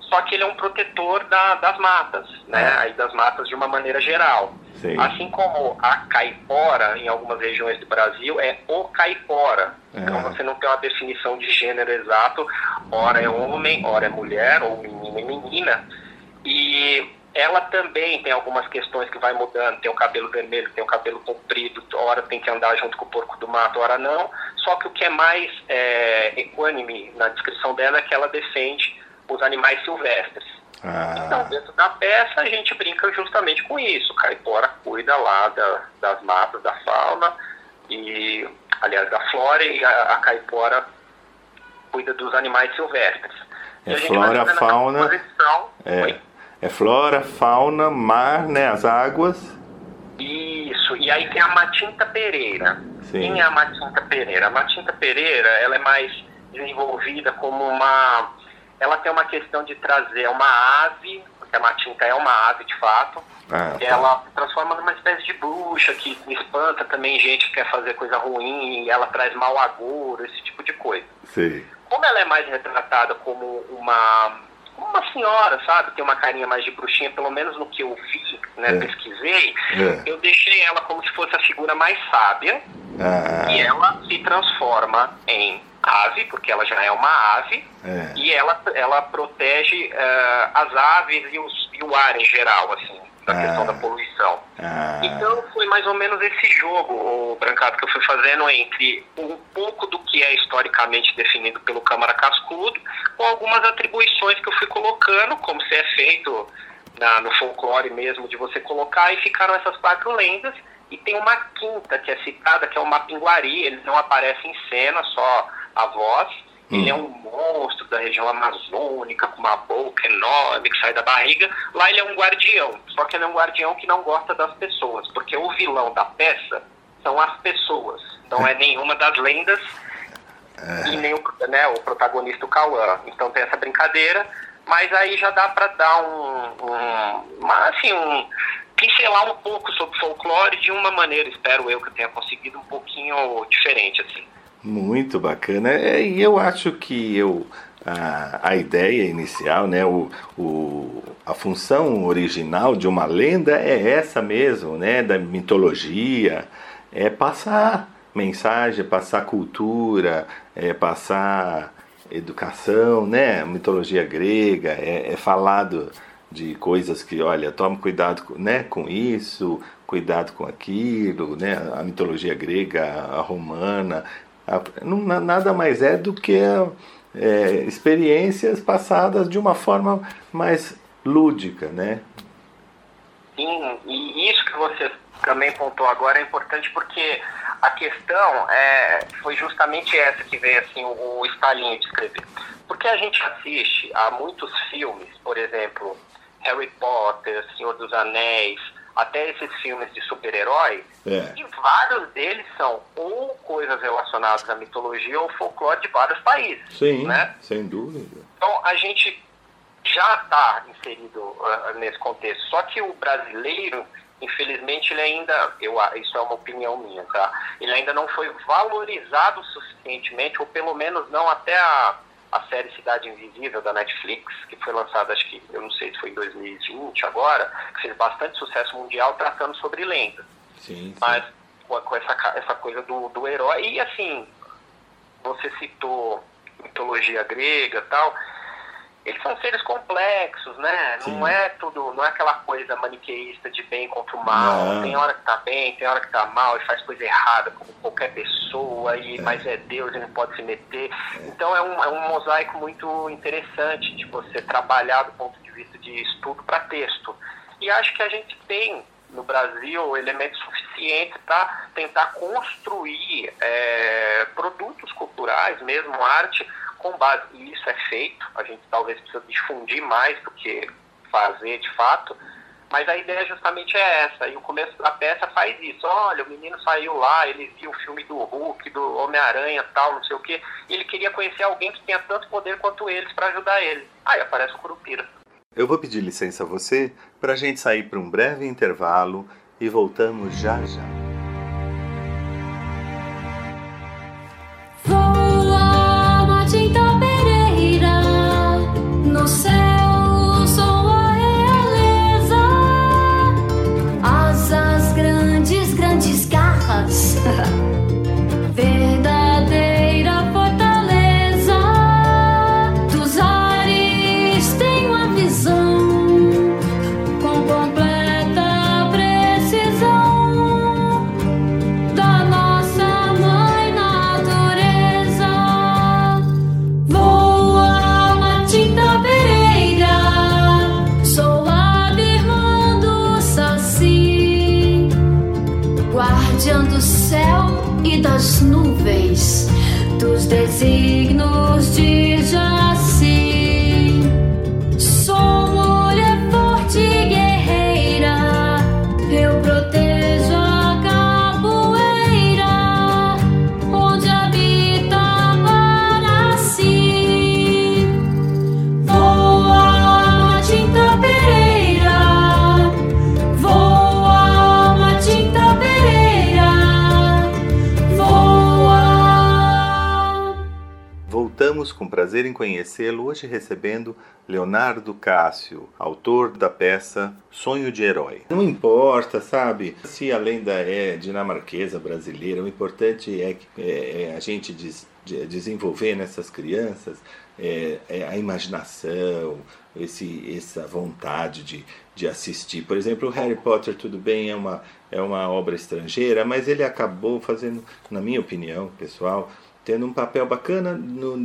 Só que ele é um protetor da- das matas, né? É. Aí das matas de uma maneira geral. Sei. Assim como a caipora, em algumas regiões do Brasil, é o caipora. Então Ah. você não tem uma definição de gênero exato, ora é homem, ora é mulher, ou menino e menina. E ela também tem algumas questões que vai mudando, tem o cabelo vermelho, tem o cabelo comprido, ora tem que andar junto com o porco do mato, ora não. Só que o que é mais é, equânime na descrição dela é que ela defende os animais silvestres. Então, Ah, dentro da peça, a gente brinca justamente com isso. Caipora cuida lá da- das matas, da fauna, e, aliás, da flora, e a, a caipora cuida dos animais silvestres. É a gente flora, fauna, é, é flora, fauna, mar, né? As águas. Isso, e aí tem a Matinta Pereira. Sim. Quem é a Matinta Pereira? A Matinta Pereira, ela é mais desenvolvida como uma... Ela tem uma questão de trazer uma ave, porque a Matinta é uma ave de fato, Ah, tá. ela se transforma numa espécie de bruxa que espanta também gente que quer fazer coisa ruim, ela traz mau agouro, esse tipo de coisa. Sei. Como ela é mais retratada como uma uma senhora, sabe? Tem uma carinha mais de bruxinha, pelo menos no que eu vi, né? É. Pesquisei, É. eu deixei ela como se fosse a figura mais sábia Ah, e ela se transforma em ave, porque ela já é uma ave, é. e ela, ela protege eh, as aves e, os, e o ar em geral, assim, da Ah. questão da poluição. Ah, Então foi mais ou menos esse jogo, o Brancato, que eu fui fazendo entre um pouco do que é historicamente definido pelo Câmara Cascudo, com algumas atribuições que eu fui colocando, como se é feito na- no folclore mesmo, de você colocar, e ficaram essas quatro lendas E tem uma quinta que é citada, que é o Mapinguari. Ele não aparece em cena, só a voz. Ele é um monstro da região amazônica, com uma boca enorme que sai da barriga. Lá ele é um guardião, só que ele é um guardião que não gosta das pessoas, porque o vilão da peça são as pessoas. Não é nenhuma das lendas e nem o, né, o protagonista, o Cauã. Então tem essa brincadeira, mas aí já dá para dar um, um, uma, assim, um pincelar um pouco sobre folclore de uma maneira, espero eu que eu tenha conseguido um pouquinho diferente assim. Muito bacana. É, e eu acho que eu a, a ideia inicial, né, o, o, a função original de uma lenda é essa mesmo, né, da mitologia, é passar mensagem, passar cultura, é passar educação, né, mitologia grega, é, é falado de coisas que, olha, tome cuidado né, com isso, cuidado com aquilo, né, a mitologia grega, a romana, nada mais é do que é, experiências passadas de uma forma mais lúdica, né? Sim, e isso que você também pontuou agora é importante porque a questão é, foi justamente essa que veio assim o, o Stalin descrever. Porque a gente assiste a muitos filmes, por exemplo, Harry Potter, Senhor dos Anéis, até esses filmes de super-herói, É. e vários deles são ou coisas relacionadas à mitologia ou folclore de vários países. Sim, Né? sem dúvida. Então a gente já está inserido ah, nesse contexto. Só que o brasileiro, infelizmente, ele ainda, eu, isso é uma opinião minha, tá? Ele ainda não foi valorizado suficientemente, ou pelo menos não até a, a série Cidade Invisível da Netflix, que foi lançada, acho que, eu não sei se foi em 2020 agora, que fez bastante sucesso mundial tratando sobre lendas Sim, sim. mas com, com essa, essa coisa do, do herói. E assim, você citou mitologia grega e tal. Eles são seres complexos, né? Sim. Não é tudo, não é aquela coisa maniqueísta de bem contra o mal. Não. Tem hora que tá bem, tem hora que tá mal e faz coisa errada, como qualquer pessoa, e, mas é Deus e não pode se meter. Então é um, é um mosaico muito interessante de você trabalhar do ponto de vista de estudo para texto. E acho que a gente tem no Brasil elementos suficientes para tentar construir é, produtos culturais, mesmo arte, com base. E isso é feito. A gente talvez precisa difundir mais do que fazer de fato. Mas a ideia justamente é essa. E o começo da peça faz isso. Olha, o menino saiu lá, ele viu o filme do Hulk, do Homem-Aranha, tal, não sei o quê. E ele queria conhecer alguém que tenha tanto poder quanto eles para ajudar ele. Aí aparece o Curupira. Eu vou pedir licença a você para a gente sair para um breve intervalo e voltamos já já. Voltamos com prazer em conhecê-lo, hoje recebendo Leonardo Cássio, autor da peça Sonho de Herói. Não importa, sabe, se a lenda é dinamarquesa, brasileira, o importante é, que- é- é a gente des- de- desenvolver nessas crianças é, é a imaginação, esse, essa vontade de, de assistir. Por exemplo, o Harry Potter, tudo bem, é uma, é uma obra estrangeira, mas ele acabou fazendo, na minha opinião pessoal, tendo um papel bacana, no,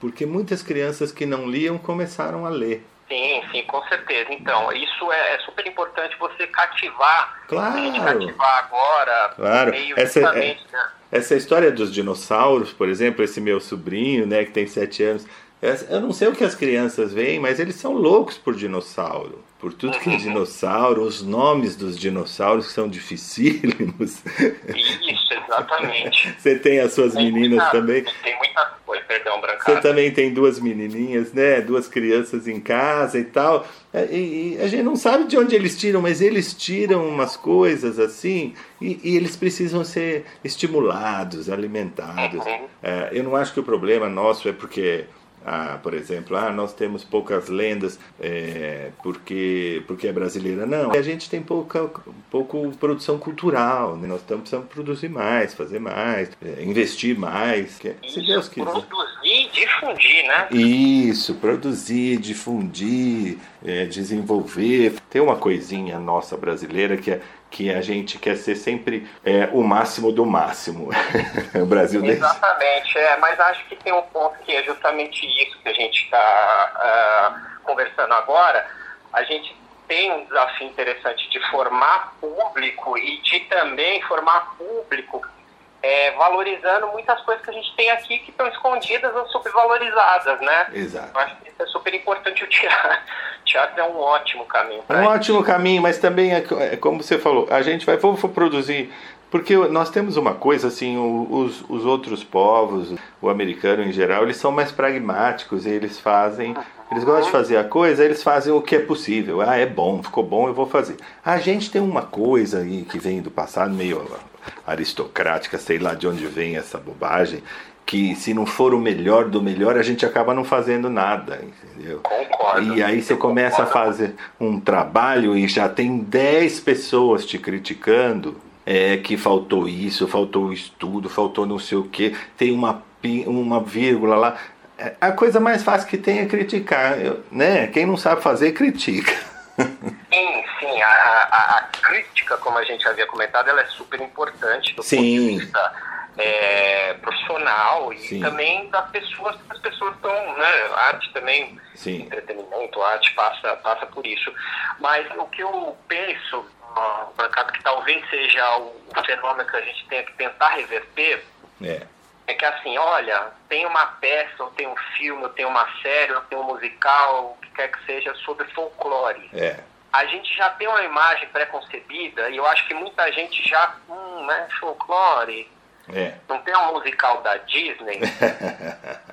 porque muitas crianças que não liam começaram a ler. Sim, sim, com certeza. Então, isso é, é super importante você cativar. Claro. A gente cativar agora, Claro. meio Essa é- né? Essa história dos dinossauros, por exemplo, esse meu sobrinho, né, que tem sete anos, eu não sei o que as crianças veem, mas eles são loucos por dinossauro. Por tudo que é dinossauro, os nomes dos dinossauros que são dificílimos. Isso, exatamente. Você tem as suas Tem meninas muita- também. Tem muita coisa, perdão, Você Brancado. também tem duas menininhas, né? Duas crianças em casa e tal. É, E, e a gente não sabe de onde eles tiram, mas eles tiram umas coisas assim e, e eles precisam ser estimulados, alimentados. Uhum. É, eu não acho que o problema nosso é porque, ah, por exemplo, ah, nós temos poucas lendas é, porque, porque é brasileira. Não, a gente tem pouca pouco produção cultural. Né? Nós estamos precisando produzir mais, fazer mais, é, investir mais. que- Se Deus quiser. Produzir e difundir, né? Isso, produzir, difundir, é, desenvolver. Tem uma coisinha nossa brasileira que é que a gente quer ser sempre é, o máximo do máximo. o Brasil. Exatamente, é, mas acho que tem um ponto que é justamente isso que a gente está conversando agora. A gente tem um desafio interessante de formar público e de também formar público é, valorizando muitas coisas que a gente tem aqui que estão escondidas ou subvalorizadas, né? Exato. Eu acho que isso é super importante o teatro. O teatro é um ótimo caminho É um ótimo caminho, mas também é, é como você falou, a gente vai vamos produzir. Porque nós temos uma coisa assim, os, os outros povos, o americano em geral, eles são mais pragmáticos e eles fazem, eles gostam de fazer a coisa, eles fazem o que é possível. Ah, é bom, ficou bom, eu vou fazer. A gente tem uma coisa aí que vem do passado, meio aristocrática, sei lá de onde vem essa bobagem, que se não for o melhor do melhor, a gente acaba não fazendo nada, entendeu? Concordo. E aí você começa a concordo. fazer um trabalho e já tem 10 pessoas te criticando. É que faltou isso, faltou estudo, faltou não sei o que, tem uma, uma vírgula lá. É, A coisa mais fácil que tem é criticar, né? Quem não sabe fazer, critica. Sim, sim. A, a- a crítica, como a gente havia comentado, ela é super importante do Sim. ponto de vista é, profissional e Sim. também das pessoas, as pessoas estão, né? Arte também, Sim, entretenimento, arte passa, passa por isso. Mas o que eu penso, Brancato, que talvez seja o, o fenômeno que a gente tenha que tentar reverter, é. é que assim, olha, tem uma peça, ou tem um filme, ou tem uma série, ou tem um musical, quer que seja, sobre folclore É. a gente já tem uma imagem pré-concebida e eu acho que muita gente já, hum, né, folclore, É. não tem um musical da Disney.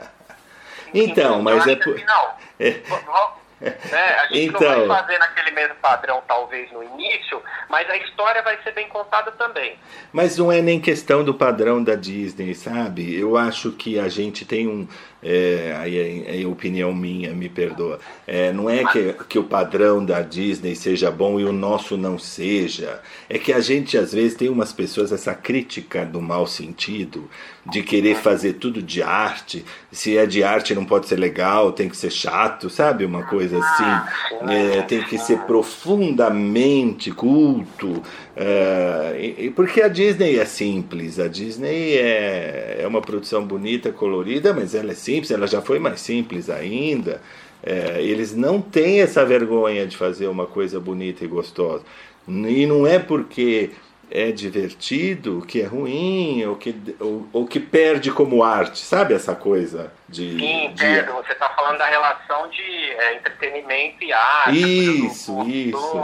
Então, eu mas é por- assim, não, É. né, a gente Então. não vai fazer naquele mesmo padrão talvez no início, mas a história vai ser bem contada também. Mas não é nem questão do padrão da Disney, sabe? Eu acho que a gente tem um. É, aí é, é opinião minha, me perdoa. É, não é que, que o padrão da Disney seja bom e o nosso não seja. É que a gente, às vezes, tem umas pessoas, essa crítica do mau sentido, de querer fazer tudo de arte. Se é de arte, não pode ser legal, tem que ser chato, sabe? Uma coisa assim. É, tem que ser profundamente culto. é, porque a Disney é simples, a Disney é, é uma produção bonita, colorida, mas ela é simples, ela já foi mais simples ainda. É, eles não têm essa vergonha de fazer uma coisa bonita e gostosa. E não é porque é divertido que é ruim ou que, ou, ou que perde como arte, sabe essa coisa de. Sim, de-. Você está falando da relação de é, entretenimento e arte. Isso, do- do- isso.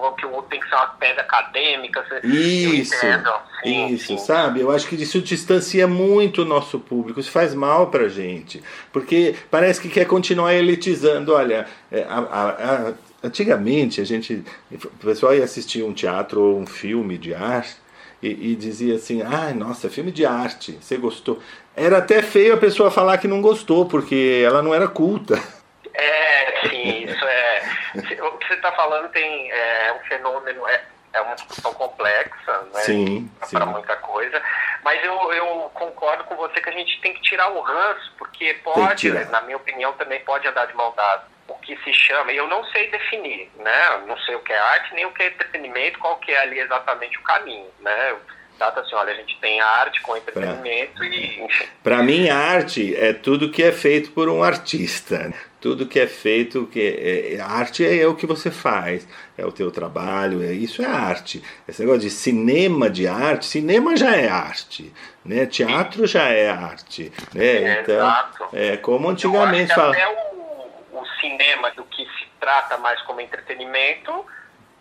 Ou que o- tem que ser uma pedra acadêmica. você- Isso. Sim, isso, sim. sabe? Eu acho que isso distancia muito o nosso público, isso faz mal pra gente, porque parece que quer continuar elitizando. Olha, é, a- a- a- antigamente a gente, o pessoal ia assistir um teatro ou um filme de arte e, e dizia assim: ai, nossa, filme de arte, você gostou? Era até feio a pessoa falar que não gostou, porque ela não era culta. É, sim, isso é. O que você está falando tem é, um fenômeno, é, é uma discussão complexa, né? Sim, sim. Para muita coisa. Mas eu, eu concordo com você que a gente tem que tirar o ranço, porque que pode, na minha opinião, também pode andar de mão dada. O que se chama, eu não sei definir, né? Não sei o que é arte, nem o que é entretenimento, qual que é ali exatamente o caminho, né? trata assim, olha, a gente tem arte com entretenimento e, enfim. Para mim, arte é tudo que é feito por um artista. Tudo que é feito, que é, é- arte é, o que você faz, é o teu trabalho, é isso é arte. Esse negócio de cinema de arte, cinema já é arte, né? Teatro já é arte, né? É, então, exato. é como antigamente acho que fala. até o, o cinema do que se trata mais como entretenimento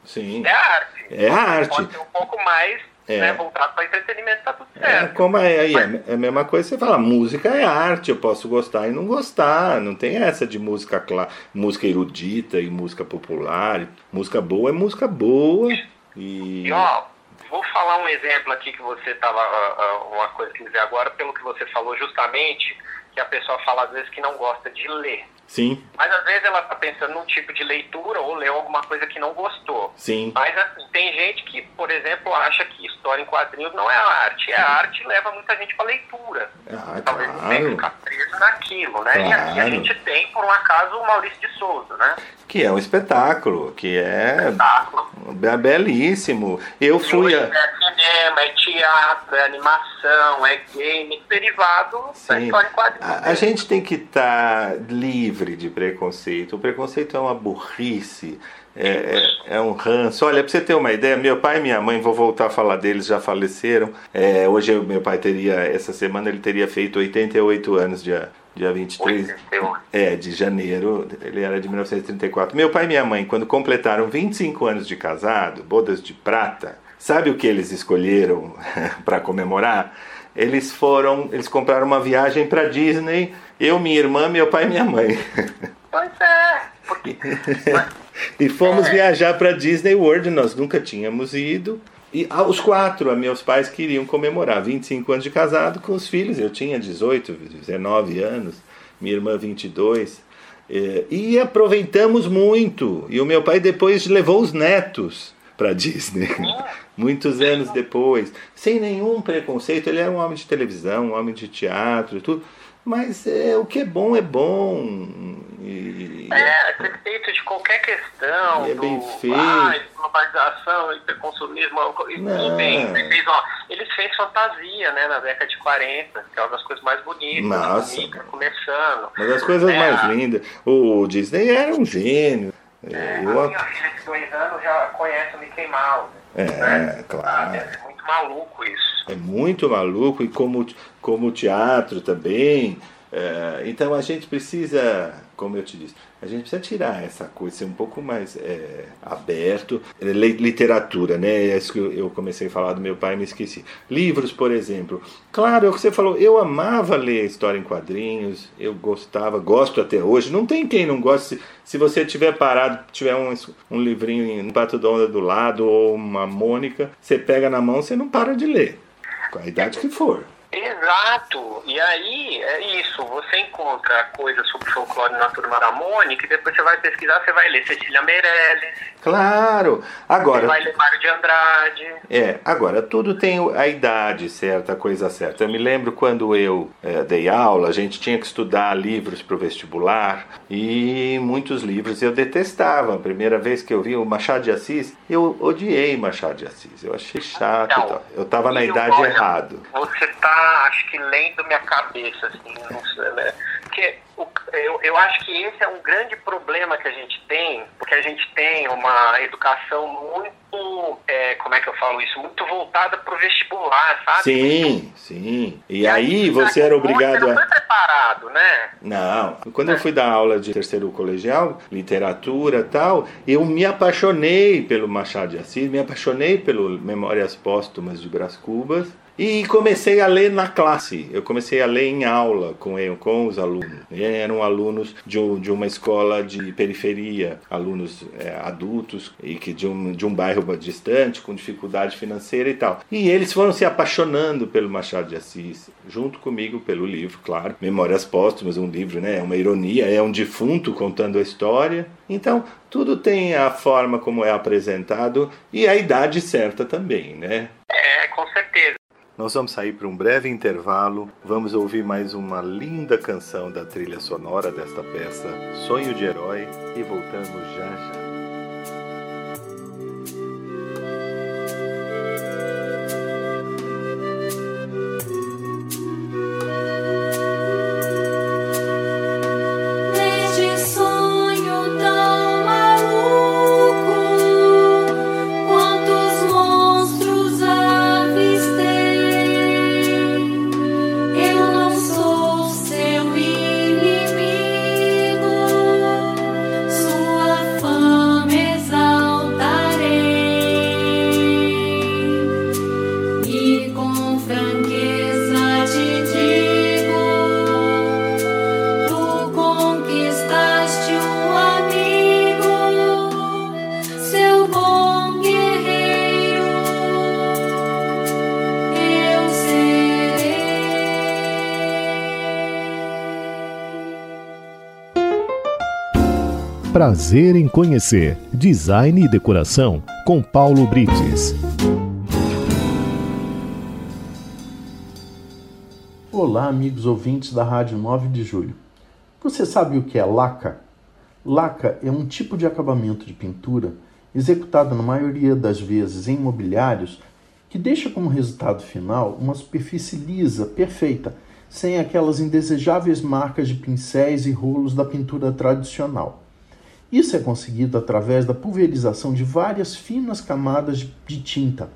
Sim. é arte. É a arte. Pode ser um pouco mais É. né, voltado para entretenimento, tá tudo É certo. como é, aí, é a mesma coisa que você fala, música é arte, eu posso gostar e não gostar, não tem essa de música clá, música erudita e música popular, música boa é música boa e E ó, vou falar um exemplo aqui que você tava. ah, ah, uma coisa que veio agora, pelo que você falou justamente, que a pessoa fala às vezes que não gosta de ler. Sim, Mas às vezes ela está pensando num tipo de leitura ou leu alguma coisa que não gostou. sim, Mas assim, tem gente que, por exemplo, acha que história em quadrinhos não é arte. É arte e leva muita gente para leitura. ah, Talvez não tenha que claro, ficar preso naquilo, né? E aqui a Claro. gente tem, por um acaso, o Maurício de Souza, né? que é um espetáculo, que é Espetáculo. be- belíssimo. Eu fui a... é cinema, é teatro, é animação, é game, derivado da Sim. história em quadrinhos. A, a gente tem que estar livre de preconceito. O preconceito é uma burrice, é, é, é um ranço. Olha, para você ter uma ideia, meu pai e minha mãe, vou voltar a falar deles, já faleceram. É, hoje eu- meu pai teria, essa semana ele teria feito 88 anos, dia, dia 23 88. é, de janeiro, ele era de 1934. Meu pai e minha mãe, quando completaram 25 anos de casado, bodas de prata, sabe o que eles escolheram para comemorar? Eles foram, eles compraram uma viagem para Disney, eu, minha irmã, meu pai e minha mãe. Pois é, porque e fomos viajar para Disney World, nós nunca tínhamos ido. E ah, os quatro, meus pais queriam comemorar 25 anos de casado com os filhos. Eu tinha 18, 19 anos, minha irmã 22. Eh, E aproveitamos muito. E o meu pai depois levou os netos para Disney. Muitos anos depois. Sem nenhum preconceito. Ele era um homem de televisão, um homem de teatro e tudo. Mas é, o que é bom é bom. E- é, a respeito de qualquer questão, E é do, bem feito. ah, globalização, hiperconsumismo, tudo bem. Ele fez, ó, ele fez fantasia, né, na década de 40, que é uma das coisas mais bonitas. Nossa. bonita, começando. Uma das coisas É. mais lindas. O Disney era um gênio. É, É, eu- a minha filha de dois anos já conhece o Mickey Mouse. É, né? claro. É muito maluco isso. É muito maluco e como, como o teatro também. É, então a gente precisa, como eu te disse, a gente precisa tirar essa coisa, ser um pouco mais é, aberto. É, li- Literatura, né? É isso que eu- comecei a falar do meu pai e me esqueci. Livros, por exemplo. Claro, é o que você falou, eu amava ler história em quadrinhos, eu gostava, gosto até hoje. Não tem quem não goste. Se, você tiver parado, tiver um, um livrinho, um Pato Donda do lado ou uma Mônica, você pega na mão, você não para de ler. Com a idade que for. Exato. E aí, é isso. Você encontra coisas sobre folclore na turma da Mônica e depois você vai pesquisar, você vai ler Cecília Meirelles, Claro! você Agora, vai ler Mário de Andrade. é, agora tudo tem a idade certa, a coisa certa. Eu me lembro quando eu eh, dei aula, a gente tinha que estudar livros para o vestibular e muitos livros eu detestava. A primeira vez que eu vi o Machado de Assis, eu odiei Machado de Assis. Eu achei chato. Então. Eu estava na idade olha, errada. Você tá, acho que, lendo minha cabeça, assim, não sei, né? Porque o- eu, eu acho que esse é um grande problema que a gente tem, porque a gente tem uma educação muito, é, como é que eu falo isso, muito voltada pro vestibular, sabe? Sim, sim. E aí você era obrigado Você não a. foi preparado, né? Não, quando eu fui dar aula de terceiro colegial, literatura e tal, eu me apaixonei pelo Machado de Assis, me apaixonei pelo Memórias Póstumas de Brás Cubas e comecei a ler na classe. Eu comecei a ler em aula com, com os alunos. E eram alunos de, de uma escola de periferia, alunos é, adultos e que de um, de um bairro distante, com dificuldade financeira e tal. E eles foram se apaixonando pelo Machado de Assis, junto comigo pelo livro, claro. Memórias Póstumas, um livro, né? É uma ironia, é um defunto contando a história. Então, tudo tem a forma como é apresentado e a idade certa também, né? É, com certeza. Nós vamos sair para um breve intervalo. Vamos ouvir mais uma linda canção da trilha sonora desta peça, Sonho de Herói, e voltamos já já. Prazer em conhecer Design e Decoração com Paulo Brites. Olá, amigos ouvintes da Rádio 9 de Julho. Você sabe o que é laca? Laca é um tipo de acabamento de pintura executado na maioria das vezes em mobiliários que deixa como resultado final uma superfície lisa, perfeita, sem aquelas indesejáveis marcas de pincéis e rolos da pintura tradicional. Isso é conseguido através da pulverização de várias finas camadas de tinta.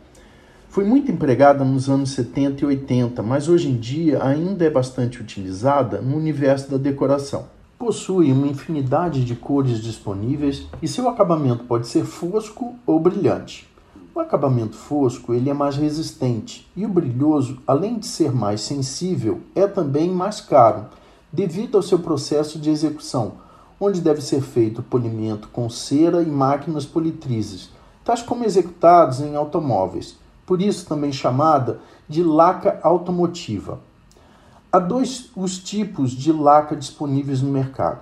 Foi muito empregada nos anos 70 e 80, mas hoje em dia ainda é bastante utilizada no universo da decoração. Possui uma infinidade de cores disponíveis e seu acabamento pode ser fosco ou brilhante. O acabamento fosco ele é mais resistente e o brilhoso, além de ser mais sensível, é também mais caro, devido ao seu processo de execução, onde deve ser feito polimento com cera e máquinas politrizes, tais como executados em automóveis, por isso também chamada de laca automotiva. Há dois os tipos de laca disponíveis no mercado: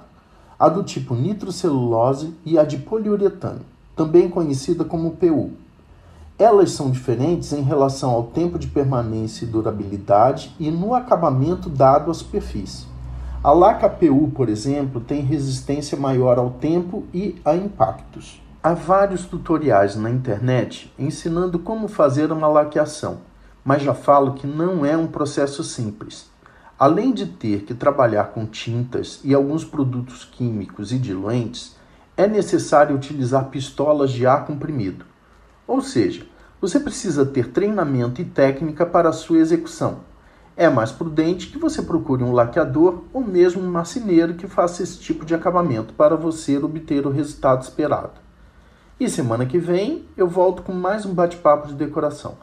a do tipo nitrocelulose e a de poliuretano, também conhecida como PU. Elas são diferentes em relação ao tempo de permanência e durabilidade e no acabamento dado à superfície. A laca PU, por exemplo, tem resistência maior ao tempo e a impactos. Há vários tutoriais na internet ensinando como fazer uma laqueação, mas já falo que não é um processo simples. Além de ter que trabalhar com tintas e alguns produtos químicos e diluentes, é necessário utilizar pistolas de ar comprimido. Ou seja, você precisa ter treinamento e técnica para a sua execução é mais prudente que você procure um laqueador ou mesmo um marceneiro que faça esse tipo de acabamento para você obter o resultado esperado. E semana que vem eu volto com mais um bate-papo de decoração.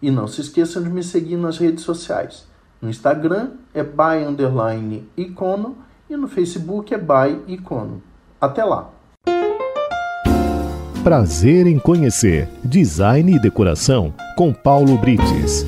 E não se esqueçam de me seguir nas redes sociais. No Instagram é by underline icono e no Facebook é by icono. Até lá! Prazer em conhecer Design e Decoração com Paulo Brites.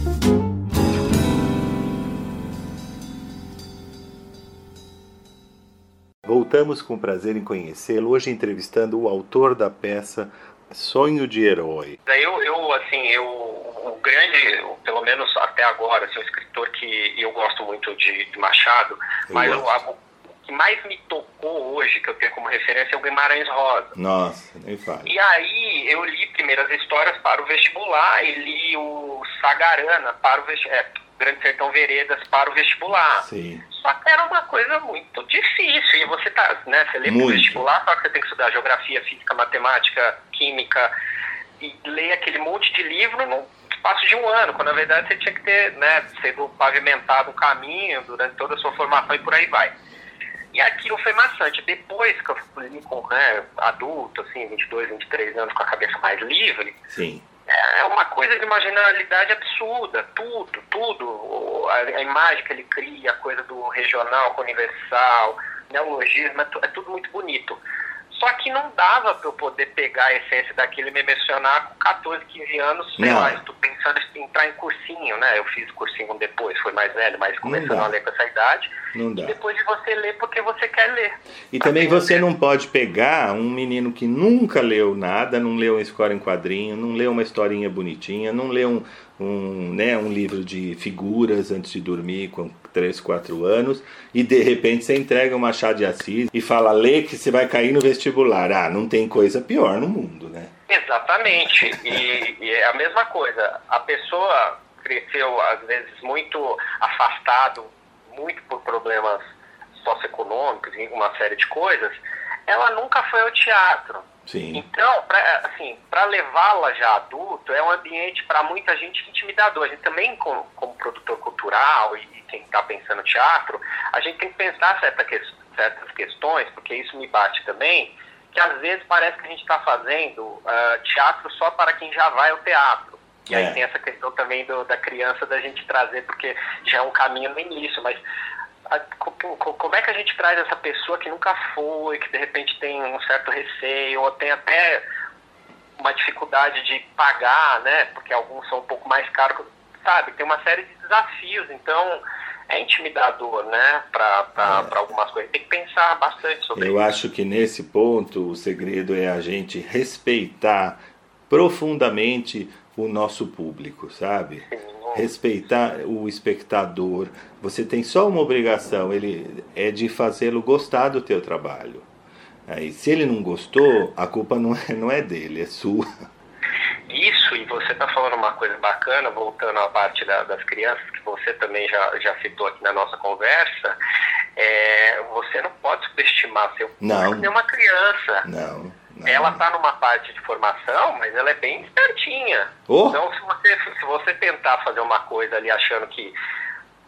Voltamos com prazer em conhecê-lo, hoje entrevistando o autor da peça Sonho de Herói. Eu, eu assim, eu, o grande, pelo menos até agora, assim, um escritor que eu gosto muito de, de Machado, eu mas o, o, que mais me tocou hoje, que eu tenho como referência, é o Guimarães Rosa. Nossa, nem fale. E aí eu li primeiras histórias para o vestibular e li o Sagarana para o vestibular. É, Grande Sertão Veredas para o vestibular. Sim. Só que era uma coisa muito difícil. E você tá, né? Você lê para o vestibular, só que você tem que estudar geografia, física, matemática, química e ler aquele monte de livro num espaço de um ano, quando na verdade você tinha que ter, né, sido pavimentado o caminho durante toda a sua formação e por aí vai. E aquilo foi maçante. Depois que eu fui com né, adulto, assim, 22, 23 anos, com a cabeça mais livre, Sim é uma coisa de uma generalidade absurda, tudo, tudo. A, imagem que ele cria, a coisa do regional com universal, neologismo, é, é tudo muito bonito. Só que não dava para eu poder pegar a essência daquilo e me mencionar com 14, 15 anos, sei não. lá, estou pensando em entrar em cursinho, né? Eu fiz cursinho depois, foi mais velho, mas começando a ler com essa idade. Não dá. E depois de você ler porque você quer ler. E também você não pode pegar um menino que nunca leu nada, não leu uma história em quadrinho, não leu uma historinha bonitinha, não leu um, um, né, um livro de figuras antes de dormir com 3, 4 anos e de repente você entrega uma Machado de Assis e fala, lê que você vai cair no vestibular. Ah, não tem coisa pior no mundo, né? Exatamente. E, e é a mesma coisa. A pessoa cresceu, às vezes, muito afastado, muito por problemas socioeconômicos e uma série de coisas, ela nunca foi ao teatro. Sim. Então, pra, assim, para levá-la já adulto, é um ambiente para muita gente intimidador. A gente também, como, como produtor cultural e, e quem está pensando teatro, a gente tem que pensar certa que, certas questões, porque isso me bate também, que às vezes parece que a gente está fazendo uh, teatro só para quem já vai ao teatro. E aí É. tem essa questão também do, da criança da gente trazer, porque já é um caminho no início, mas a- co- co- como é que a gente traz essa pessoa que nunca foi, que de repente tem um certo receio, ou tem até uma dificuldade de pagar, né? Porque alguns são um pouco mais caros, sabe? Tem uma série de desafios. Então, é intimidador, né, para É. algumas coisas. Tem que pensar bastante sobre Eu isso. acho que nesse ponto o segredo é a gente respeitar profundamente o nosso público, sabe? Respeitar o espectador. Você tem só uma obrigação, ele é de fazê-lo gostar do teu trabalho. Aí, se ele não gostou, a culpa não é, não é dele, é sua. Isso, e você está falando uma coisa bacana, voltando à parte da- das crianças, que você também já, já citou aqui na nossa conversa, é, você não pode subestimar seu Não. público nem uma criança. Não. Não. Ela está numa parte de formação, mas ela é bem espertinha. Oh. Então, se você, se você tentar fazer uma coisa ali achando que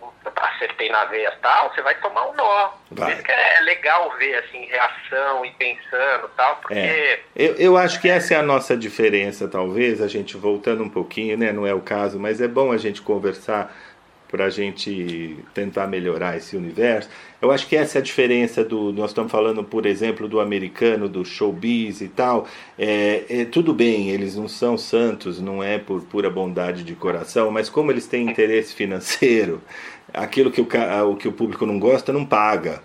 "Puta, acertei na veia e tal, você vai tomar um nó. Por isso que é legal ver assim, reação e pensando e tal, porque É. Eu, eu acho que essa é a nossa diferença, talvez, a gente voltando um pouquinho, né? Não é o caso, mas é bom a gente conversar para a gente tentar melhorar esse universo. Eu acho que essa é a diferença do. Nós estamos falando, por exemplo, do americano, do showbiz e tal. É, é, tudo bem, eles não são santos, não é por pura bondade de coração, mas como eles têm interesse financeiro, aquilo que o, o que o público não gosta não paga.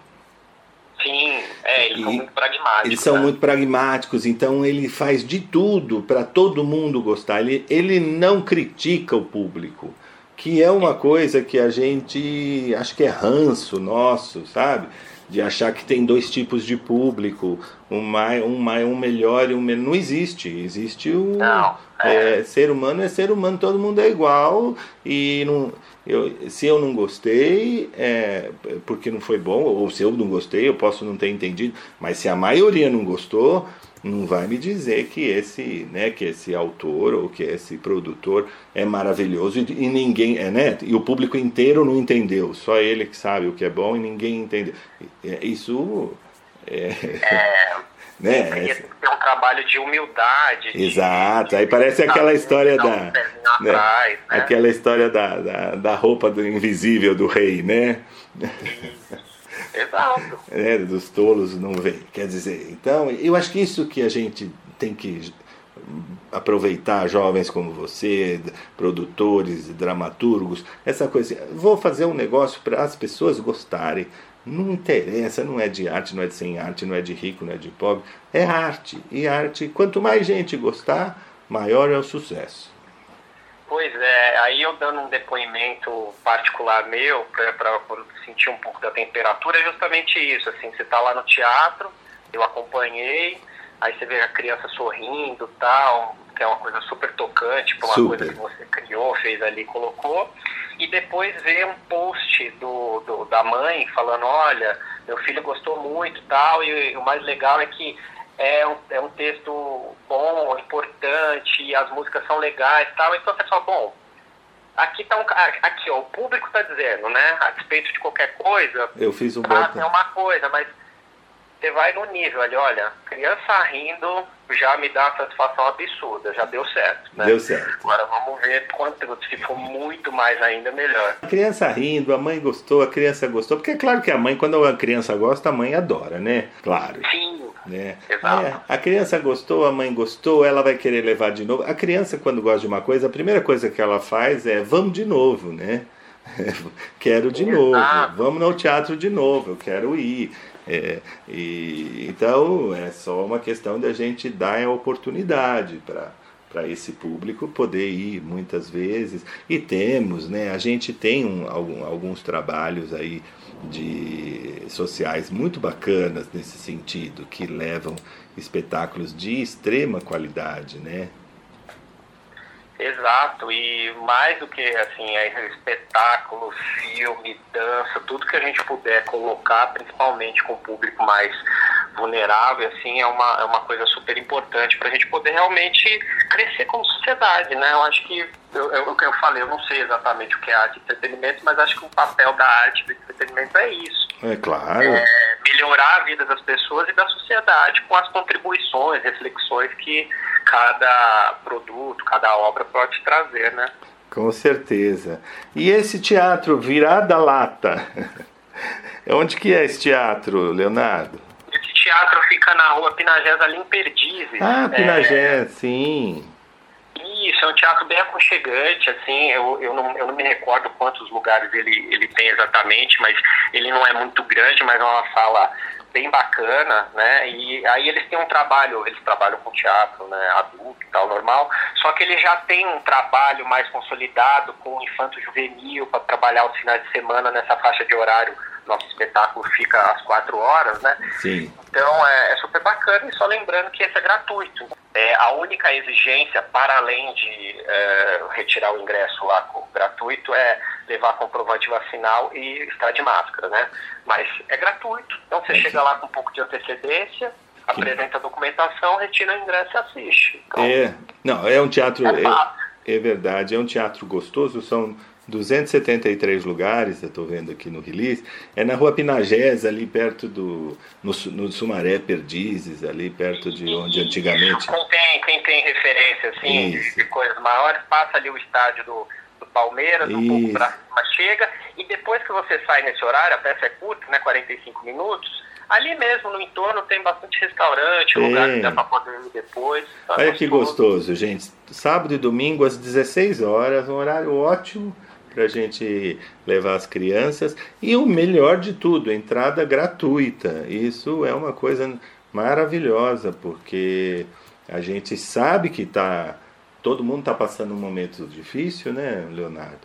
sim, é, eles são E- muito pragmáticos. Eles são né? muito pragmáticos, então ele faz de tudo para todo mundo gostar. Ele, ele não critica o público, que é uma coisa que a gente acho que é ranço nosso, sabe? De achar que tem dois tipos de público, um, mai, um, mai, um melhor e um menor. Não existe. Existe o. Não, é, ser humano é ser humano, todo mundo é igual. E não, eu, se eu não gostei, é porque não foi bom, ou se eu não gostei, eu posso não ter entendido. Mas se a maioria não gostou, não vai me dizer que esse, né, que esse autor ou que esse produtor é maravilhoso e, e ninguém, é, né? E o público inteiro não entendeu, só ele que sabe o que é bom e ninguém entendeu. É, Isso é, né? Teria que ter um trabalho de humildade. de- Exato, aí parece aquela história da. um né, atrás, né? Aquela história da, da, da roupa do invisível do rei, né? Exato. né? Dos tolos não vem. Quer dizer, então, eu acho que isso que a gente tem que aproveitar jovens como você, produtores, dramaturgos, essa coisa. assim, Vou fazer um negócio para as pessoas gostarem. Não interessa, não é de arte, não é de sem arte, não é de rico, não é de pobre. É arte. E arte, quanto mais gente gostar, maior é o sucesso. Pois é, aí eu dando um depoimento particular meu, para sentir um pouco da temperatura, é justamente isso. Assim, você está lá no teatro, eu acompanhei, aí você vê a criança sorrindo tal, que é uma coisa super tocante, por uma Super. coisa que você criou, fez ali, colocou. E depois vê um post do, do- da mãe falando, olha, meu filho gostou muito tal, e, o mais legal é que é um, é um texto bom, importante, as músicas são legais e tal. Então você fala, bom, aqui tá um aqui ó, o público está dizendo, né? A respeito de qualquer coisa, Eu fiz um ah, é uma coisa, mas você vai no nível ali, olha, criança rindo já me dá uma satisfação absurda, já deu certo, né? Deu certo. Agora vamos ver quanto, se for muito mais ainda, melhor. A criança rindo, a mãe gostou, a criança gostou. Porque é claro que a mãe, quando a criança gosta, a mãe adora, né? Claro. Sim, Né? Exato. É, a criança gostou, a mãe gostou, ela vai querer levar de novo. A criança, quando gosta de uma coisa, a primeira coisa que ela faz é vamos de novo, né? quero de Exato. novo, vamos no teatro de novo, eu quero ir. É, e, então é só uma questão de a gente dar a oportunidade para para esse público poder ir muitas vezes. E temos né a gente tem um, algum- alguns trabalhos aí de sociais muito bacanas nesse sentido que levam espetáculos de extrema qualidade né Exato, e mais do que assim, é espetáculo, filme, dança, tudo que a gente puder colocar, principalmente com o público mais vulnerável, assim, é uma, é uma coisa super importante para a gente poder realmente crescer como sociedade, né? Eu acho que, eu, eu, o que eu falei, eu não sei exatamente o que é arte e entretenimento, mas acho que o papel da arte e do entretenimento é isso. é claro É melhorar a vida das pessoas e da sociedade com as contribuições, reflexões que cada produto, cada obra pode trazer, né? com certeza e esse teatro virada lata onde que é esse teatro Leonardo Esse teatro fica na rua Pinagés, ali em Perdizes. ah É, Pinagé sim Isso, é um teatro bem aconchegante, assim, eu, eu, não, eu não me recordo quantos lugares ele, ele tem exatamente, mas ele não é muito grande, mas é uma sala bem bacana, né? E aí eles têm um trabalho, eles trabalham com teatro, né? Adulto e tal, normal. Só que ele já tem um trabalho mais consolidado com o infanto juvenil para trabalhar os finais de semana nessa faixa de horário. Nosso espetáculo fica às quatro horas, né? Sim. Então é, é super bacana e só lembrando que esse é gratuito. É, a única exigência, para além de é, retirar o ingresso lá gratuito, é levar comprovante vacinal e estar de máscara, né? Mas é gratuito. Então você chega lá com um pouco de antecedência, apresenta a documentação, retira o ingresso e assiste. Então, É, não, é um teatro. É. É, é verdade, é um teatro gostoso. São 273 lugares, eu estou vendo aqui no release. É na rua Pinagés, ali perto do. No, no Sumaré Perdizes, ali perto de onde antigamente. Quem tem, quem tem referência assim, de, Isso. de coisas maiores, passa ali o estádio do, do Palmeiras, um pouco Isso. pra cima, chega, e depois que você sai nesse horário, a peça é curta, né, 45 minutos, ali mesmo no entorno tem bastante restaurante, Tem. lugar que dá pra poder ir depois. tá Olha que gostoso, gente. Sábado e domingo às 16 horas, um horário ótimo para a gente levar as crianças. E o melhor de tudo, entrada gratuita. Isso é uma coisa maravilhosa, porque a gente sabe que tá, todo mundo está passando um momento difícil, né, Leonardo?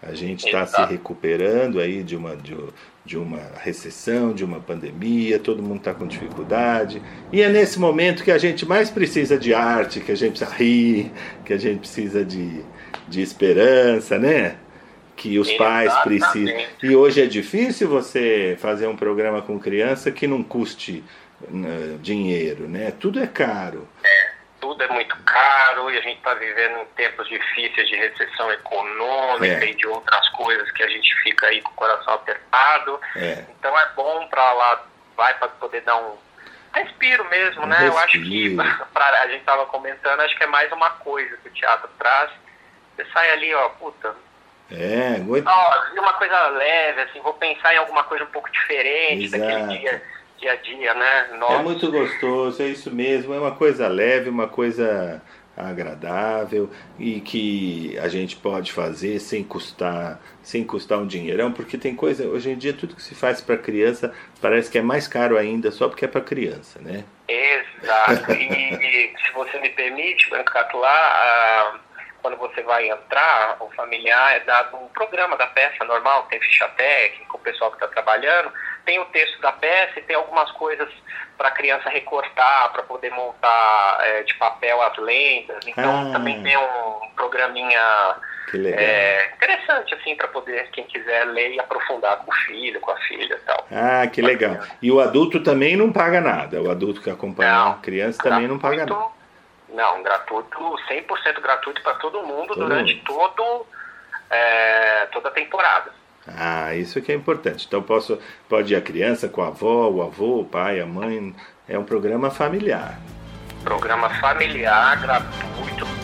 A gente está se recuperando aí de uma, de, de uma recessão, de uma pandemia, todo mundo está com dificuldade. E é nesse momento que a gente mais precisa de arte, que a gente precisa rir, que a gente precisa de, de esperança, né? Que os pais precisam. Exatamente. E hoje é difícil você fazer um programa com criança que não custe né, dinheiro, né? Tudo é caro. Tudo é muito caro e a gente está vivendo em tempos difíceis de recessão econômica É. e de outras coisas que a gente fica aí com o coração apertado. É. Então é bom para lá, vai para poder dar um respiro mesmo, Um né? Eu acho que, respiro. pra, a gente tava comentando, acho que é mais uma coisa que o teatro traz. Você sai ali, ó, puta, É, muito. ó, uma coisa leve, assim, vou pensar em alguma coisa um pouco diferente Exato. daquele dia, dia a dia, né? É Nossa. muito gostoso, é isso mesmo. É uma coisa leve, uma coisa agradável e que a gente pode fazer sem custar, sem custar um dinheirão, porque tem coisa, hoje em dia tudo que se faz para criança parece que é mais caro ainda só porque é para criança, né? Exato. E, se você me permite, Branco Catulá, ah, quando você vai entrar, o familiar é dado um programa da peça normal, tem ficha técnica, o pessoal que está trabalhando, tem o texto da peça e tem algumas coisas para a criança recortar, para poder montar eh, de papel as lendas. Então Ah. também tem um programinha eh, interessante, assim, para poder, quem quiser ler e aprofundar com o filho, com a filha e tal. Ah, que legal. E o adulto também não paga nada. O adulto que acompanha Não. a criança também não paga nada. Gratuito- Não, gratuito, 100% gratuito para todo mundo Todo durante mundo. todo, é, toda a temporada. Ah, isso que é importante. Então posso, pode ir a criança com a avó, o avô, o pai, a mãe. É um programa familiar. Programa familiar, gratuito.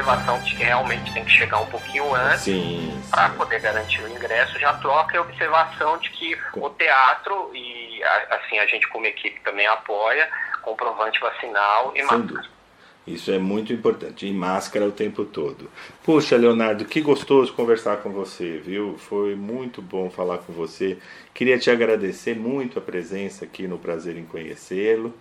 Observação de que realmente tem que chegar um pouquinho antes. Para poder garantir o ingresso, já troca a observação de que o teatro e assim a gente como equipe também apoia comprovante vacinal e máscara. Isso é muito importante. E máscara o tempo todo. Puxa, Leonardo, que gostoso conversar com você, viu? Foi muito bom falar com você. Queria te agradecer muito a presença aqui no Prazer em Conhecê-lo.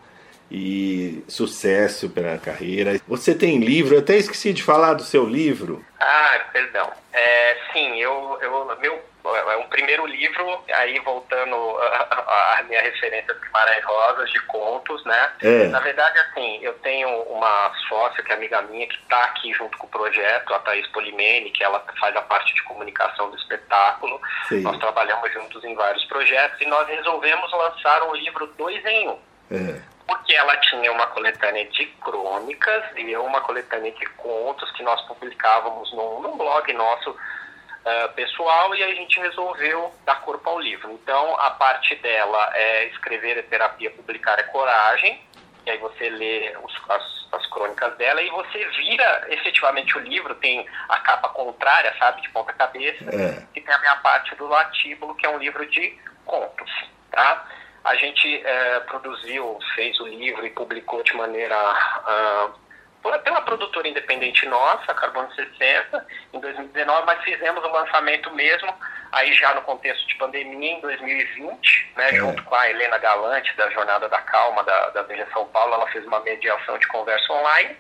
E sucesso pela carreira. Você tem livro, eu até esqueci de falar do seu livro. Ah, perdão. É, sim, eu, eu meu é um primeiro livro aí voltando à minha referência de Guimarães Rosas de contos, né? É. Na verdade, assim, eu tenho uma sócia que é amiga minha que está aqui junto com o projeto, a Thaís Polimene, que ela faz a parte de comunicação do espetáculo. Sim. Nós trabalhamos juntos em vários projetos e nós resolvemos lançar um livro dois em um. É. Porque ela tinha uma coletânea de crônicas e eu uma coletânea de contos que nós publicávamos num, num blog nosso uh, pessoal e a gente resolveu dar corpo ao livro. Então, a parte dela é escrever é terapia, publicar é coragem, e aí você lê os, as, as, crônicas dela e você vira efetivamente o livro, tem a capa contrária, sabe, de ponta cabeça, é. e tem a minha parte do latíbulo, que é um livro de contos, tá? A gente é, produziu, fez o livro e publicou de maneira uh, pela produtora independente nossa, Carbono 60, em 2019, mas fizemos o lançamento mesmo, aí já no contexto de pandemia, em 2020, né, é. junto com a Helena Galante, da Jornada da Calma, da, da Veja São Paulo, ela fez uma mediação de conversa online,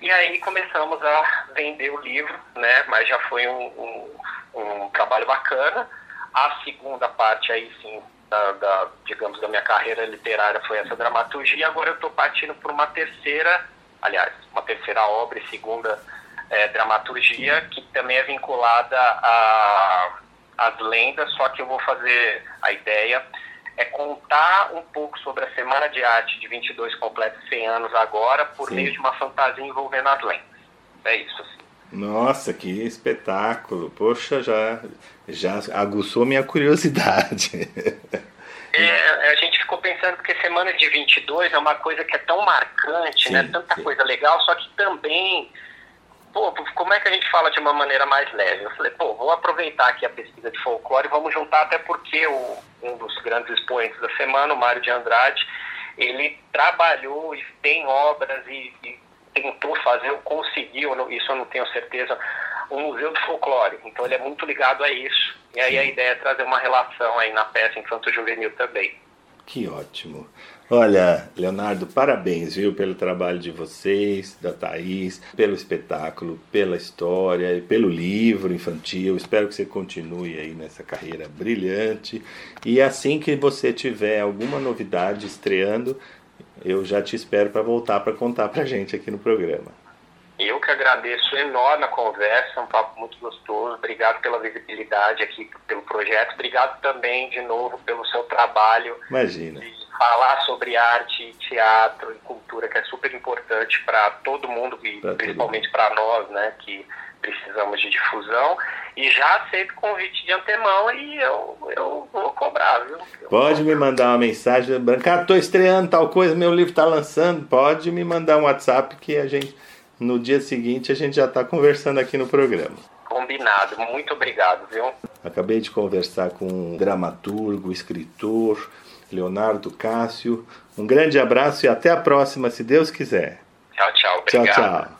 e aí começamos a vender o livro, né, mas já foi um, um, um trabalho bacana. A segunda parte aí sim, da, da, digamos, da minha carreira literária foi essa dramaturgia, agora eu estou partindo por uma terceira aliás, uma terceira obra e segunda é, dramaturgia, que também é vinculada às lendas, só que eu vou fazer a ideia é contar um pouco sobre a Semana de Arte de 22 completos 100 anos agora, por Sim. meio de uma fantasia envolvendo as lendas. É isso. Assim. Nossa, que espetáculo! Poxa, já, já aguçou minha curiosidade. É, a gente ficou pensando porque semana de 22 é uma coisa que é tão marcante, né? sim, né? Tanta sim. coisa legal, só que também, pô, como é que a gente fala de uma maneira mais leve? Eu falei, pô, vou aproveitar aqui a pesquisa de folclore e vamos juntar até porque o, um dos grandes expoentes da semana, o Mário de Andrade, ele trabalhou e tem obras e, e tentou fazer, conseguiu, isso eu não tenho certeza, um museu de folclore. Então ele é muito ligado a isso. E aí a ideia é trazer uma relação aí na peça Infanto Juvenil também. Que ótimo. Olha, Leonardo, parabéns, viu, pelo trabalho de vocês, da Thaís, pelo espetáculo, pela história, pelo livro infantil. Espero que você continue aí nessa carreira brilhante. E assim que você tiver alguma novidade estreando, eu já te espero para voltar para contar para gente aqui no programa. Eu que agradeço enorme a conversa, um papo muito gostoso. Obrigado pela visibilidade aqui pelo projeto. Obrigado também de novo pelo seu trabalho. Imagina. De falar sobre arte, teatro e cultura, que é super importante para todo mundo e pra principalmente para nós, né, que precisamos de difusão. E já aceito o convite de antemão e eu, eu vou cobrar, viu? Eu pode me mandar uma mensagem, Brancato, estou estreando tal coisa, meu livro está lançando. Pode me mandar um WhatsApp que a gente no dia seguinte a gente já está conversando aqui no programa. Combinado, muito obrigado, viu? Acabei de conversar com um dramaturgo, escritor, Leonardo Cássio. Um grande abraço e até a próxima, se Deus quiser. Tchau, tchau. Obrigado. Tchau, tchau.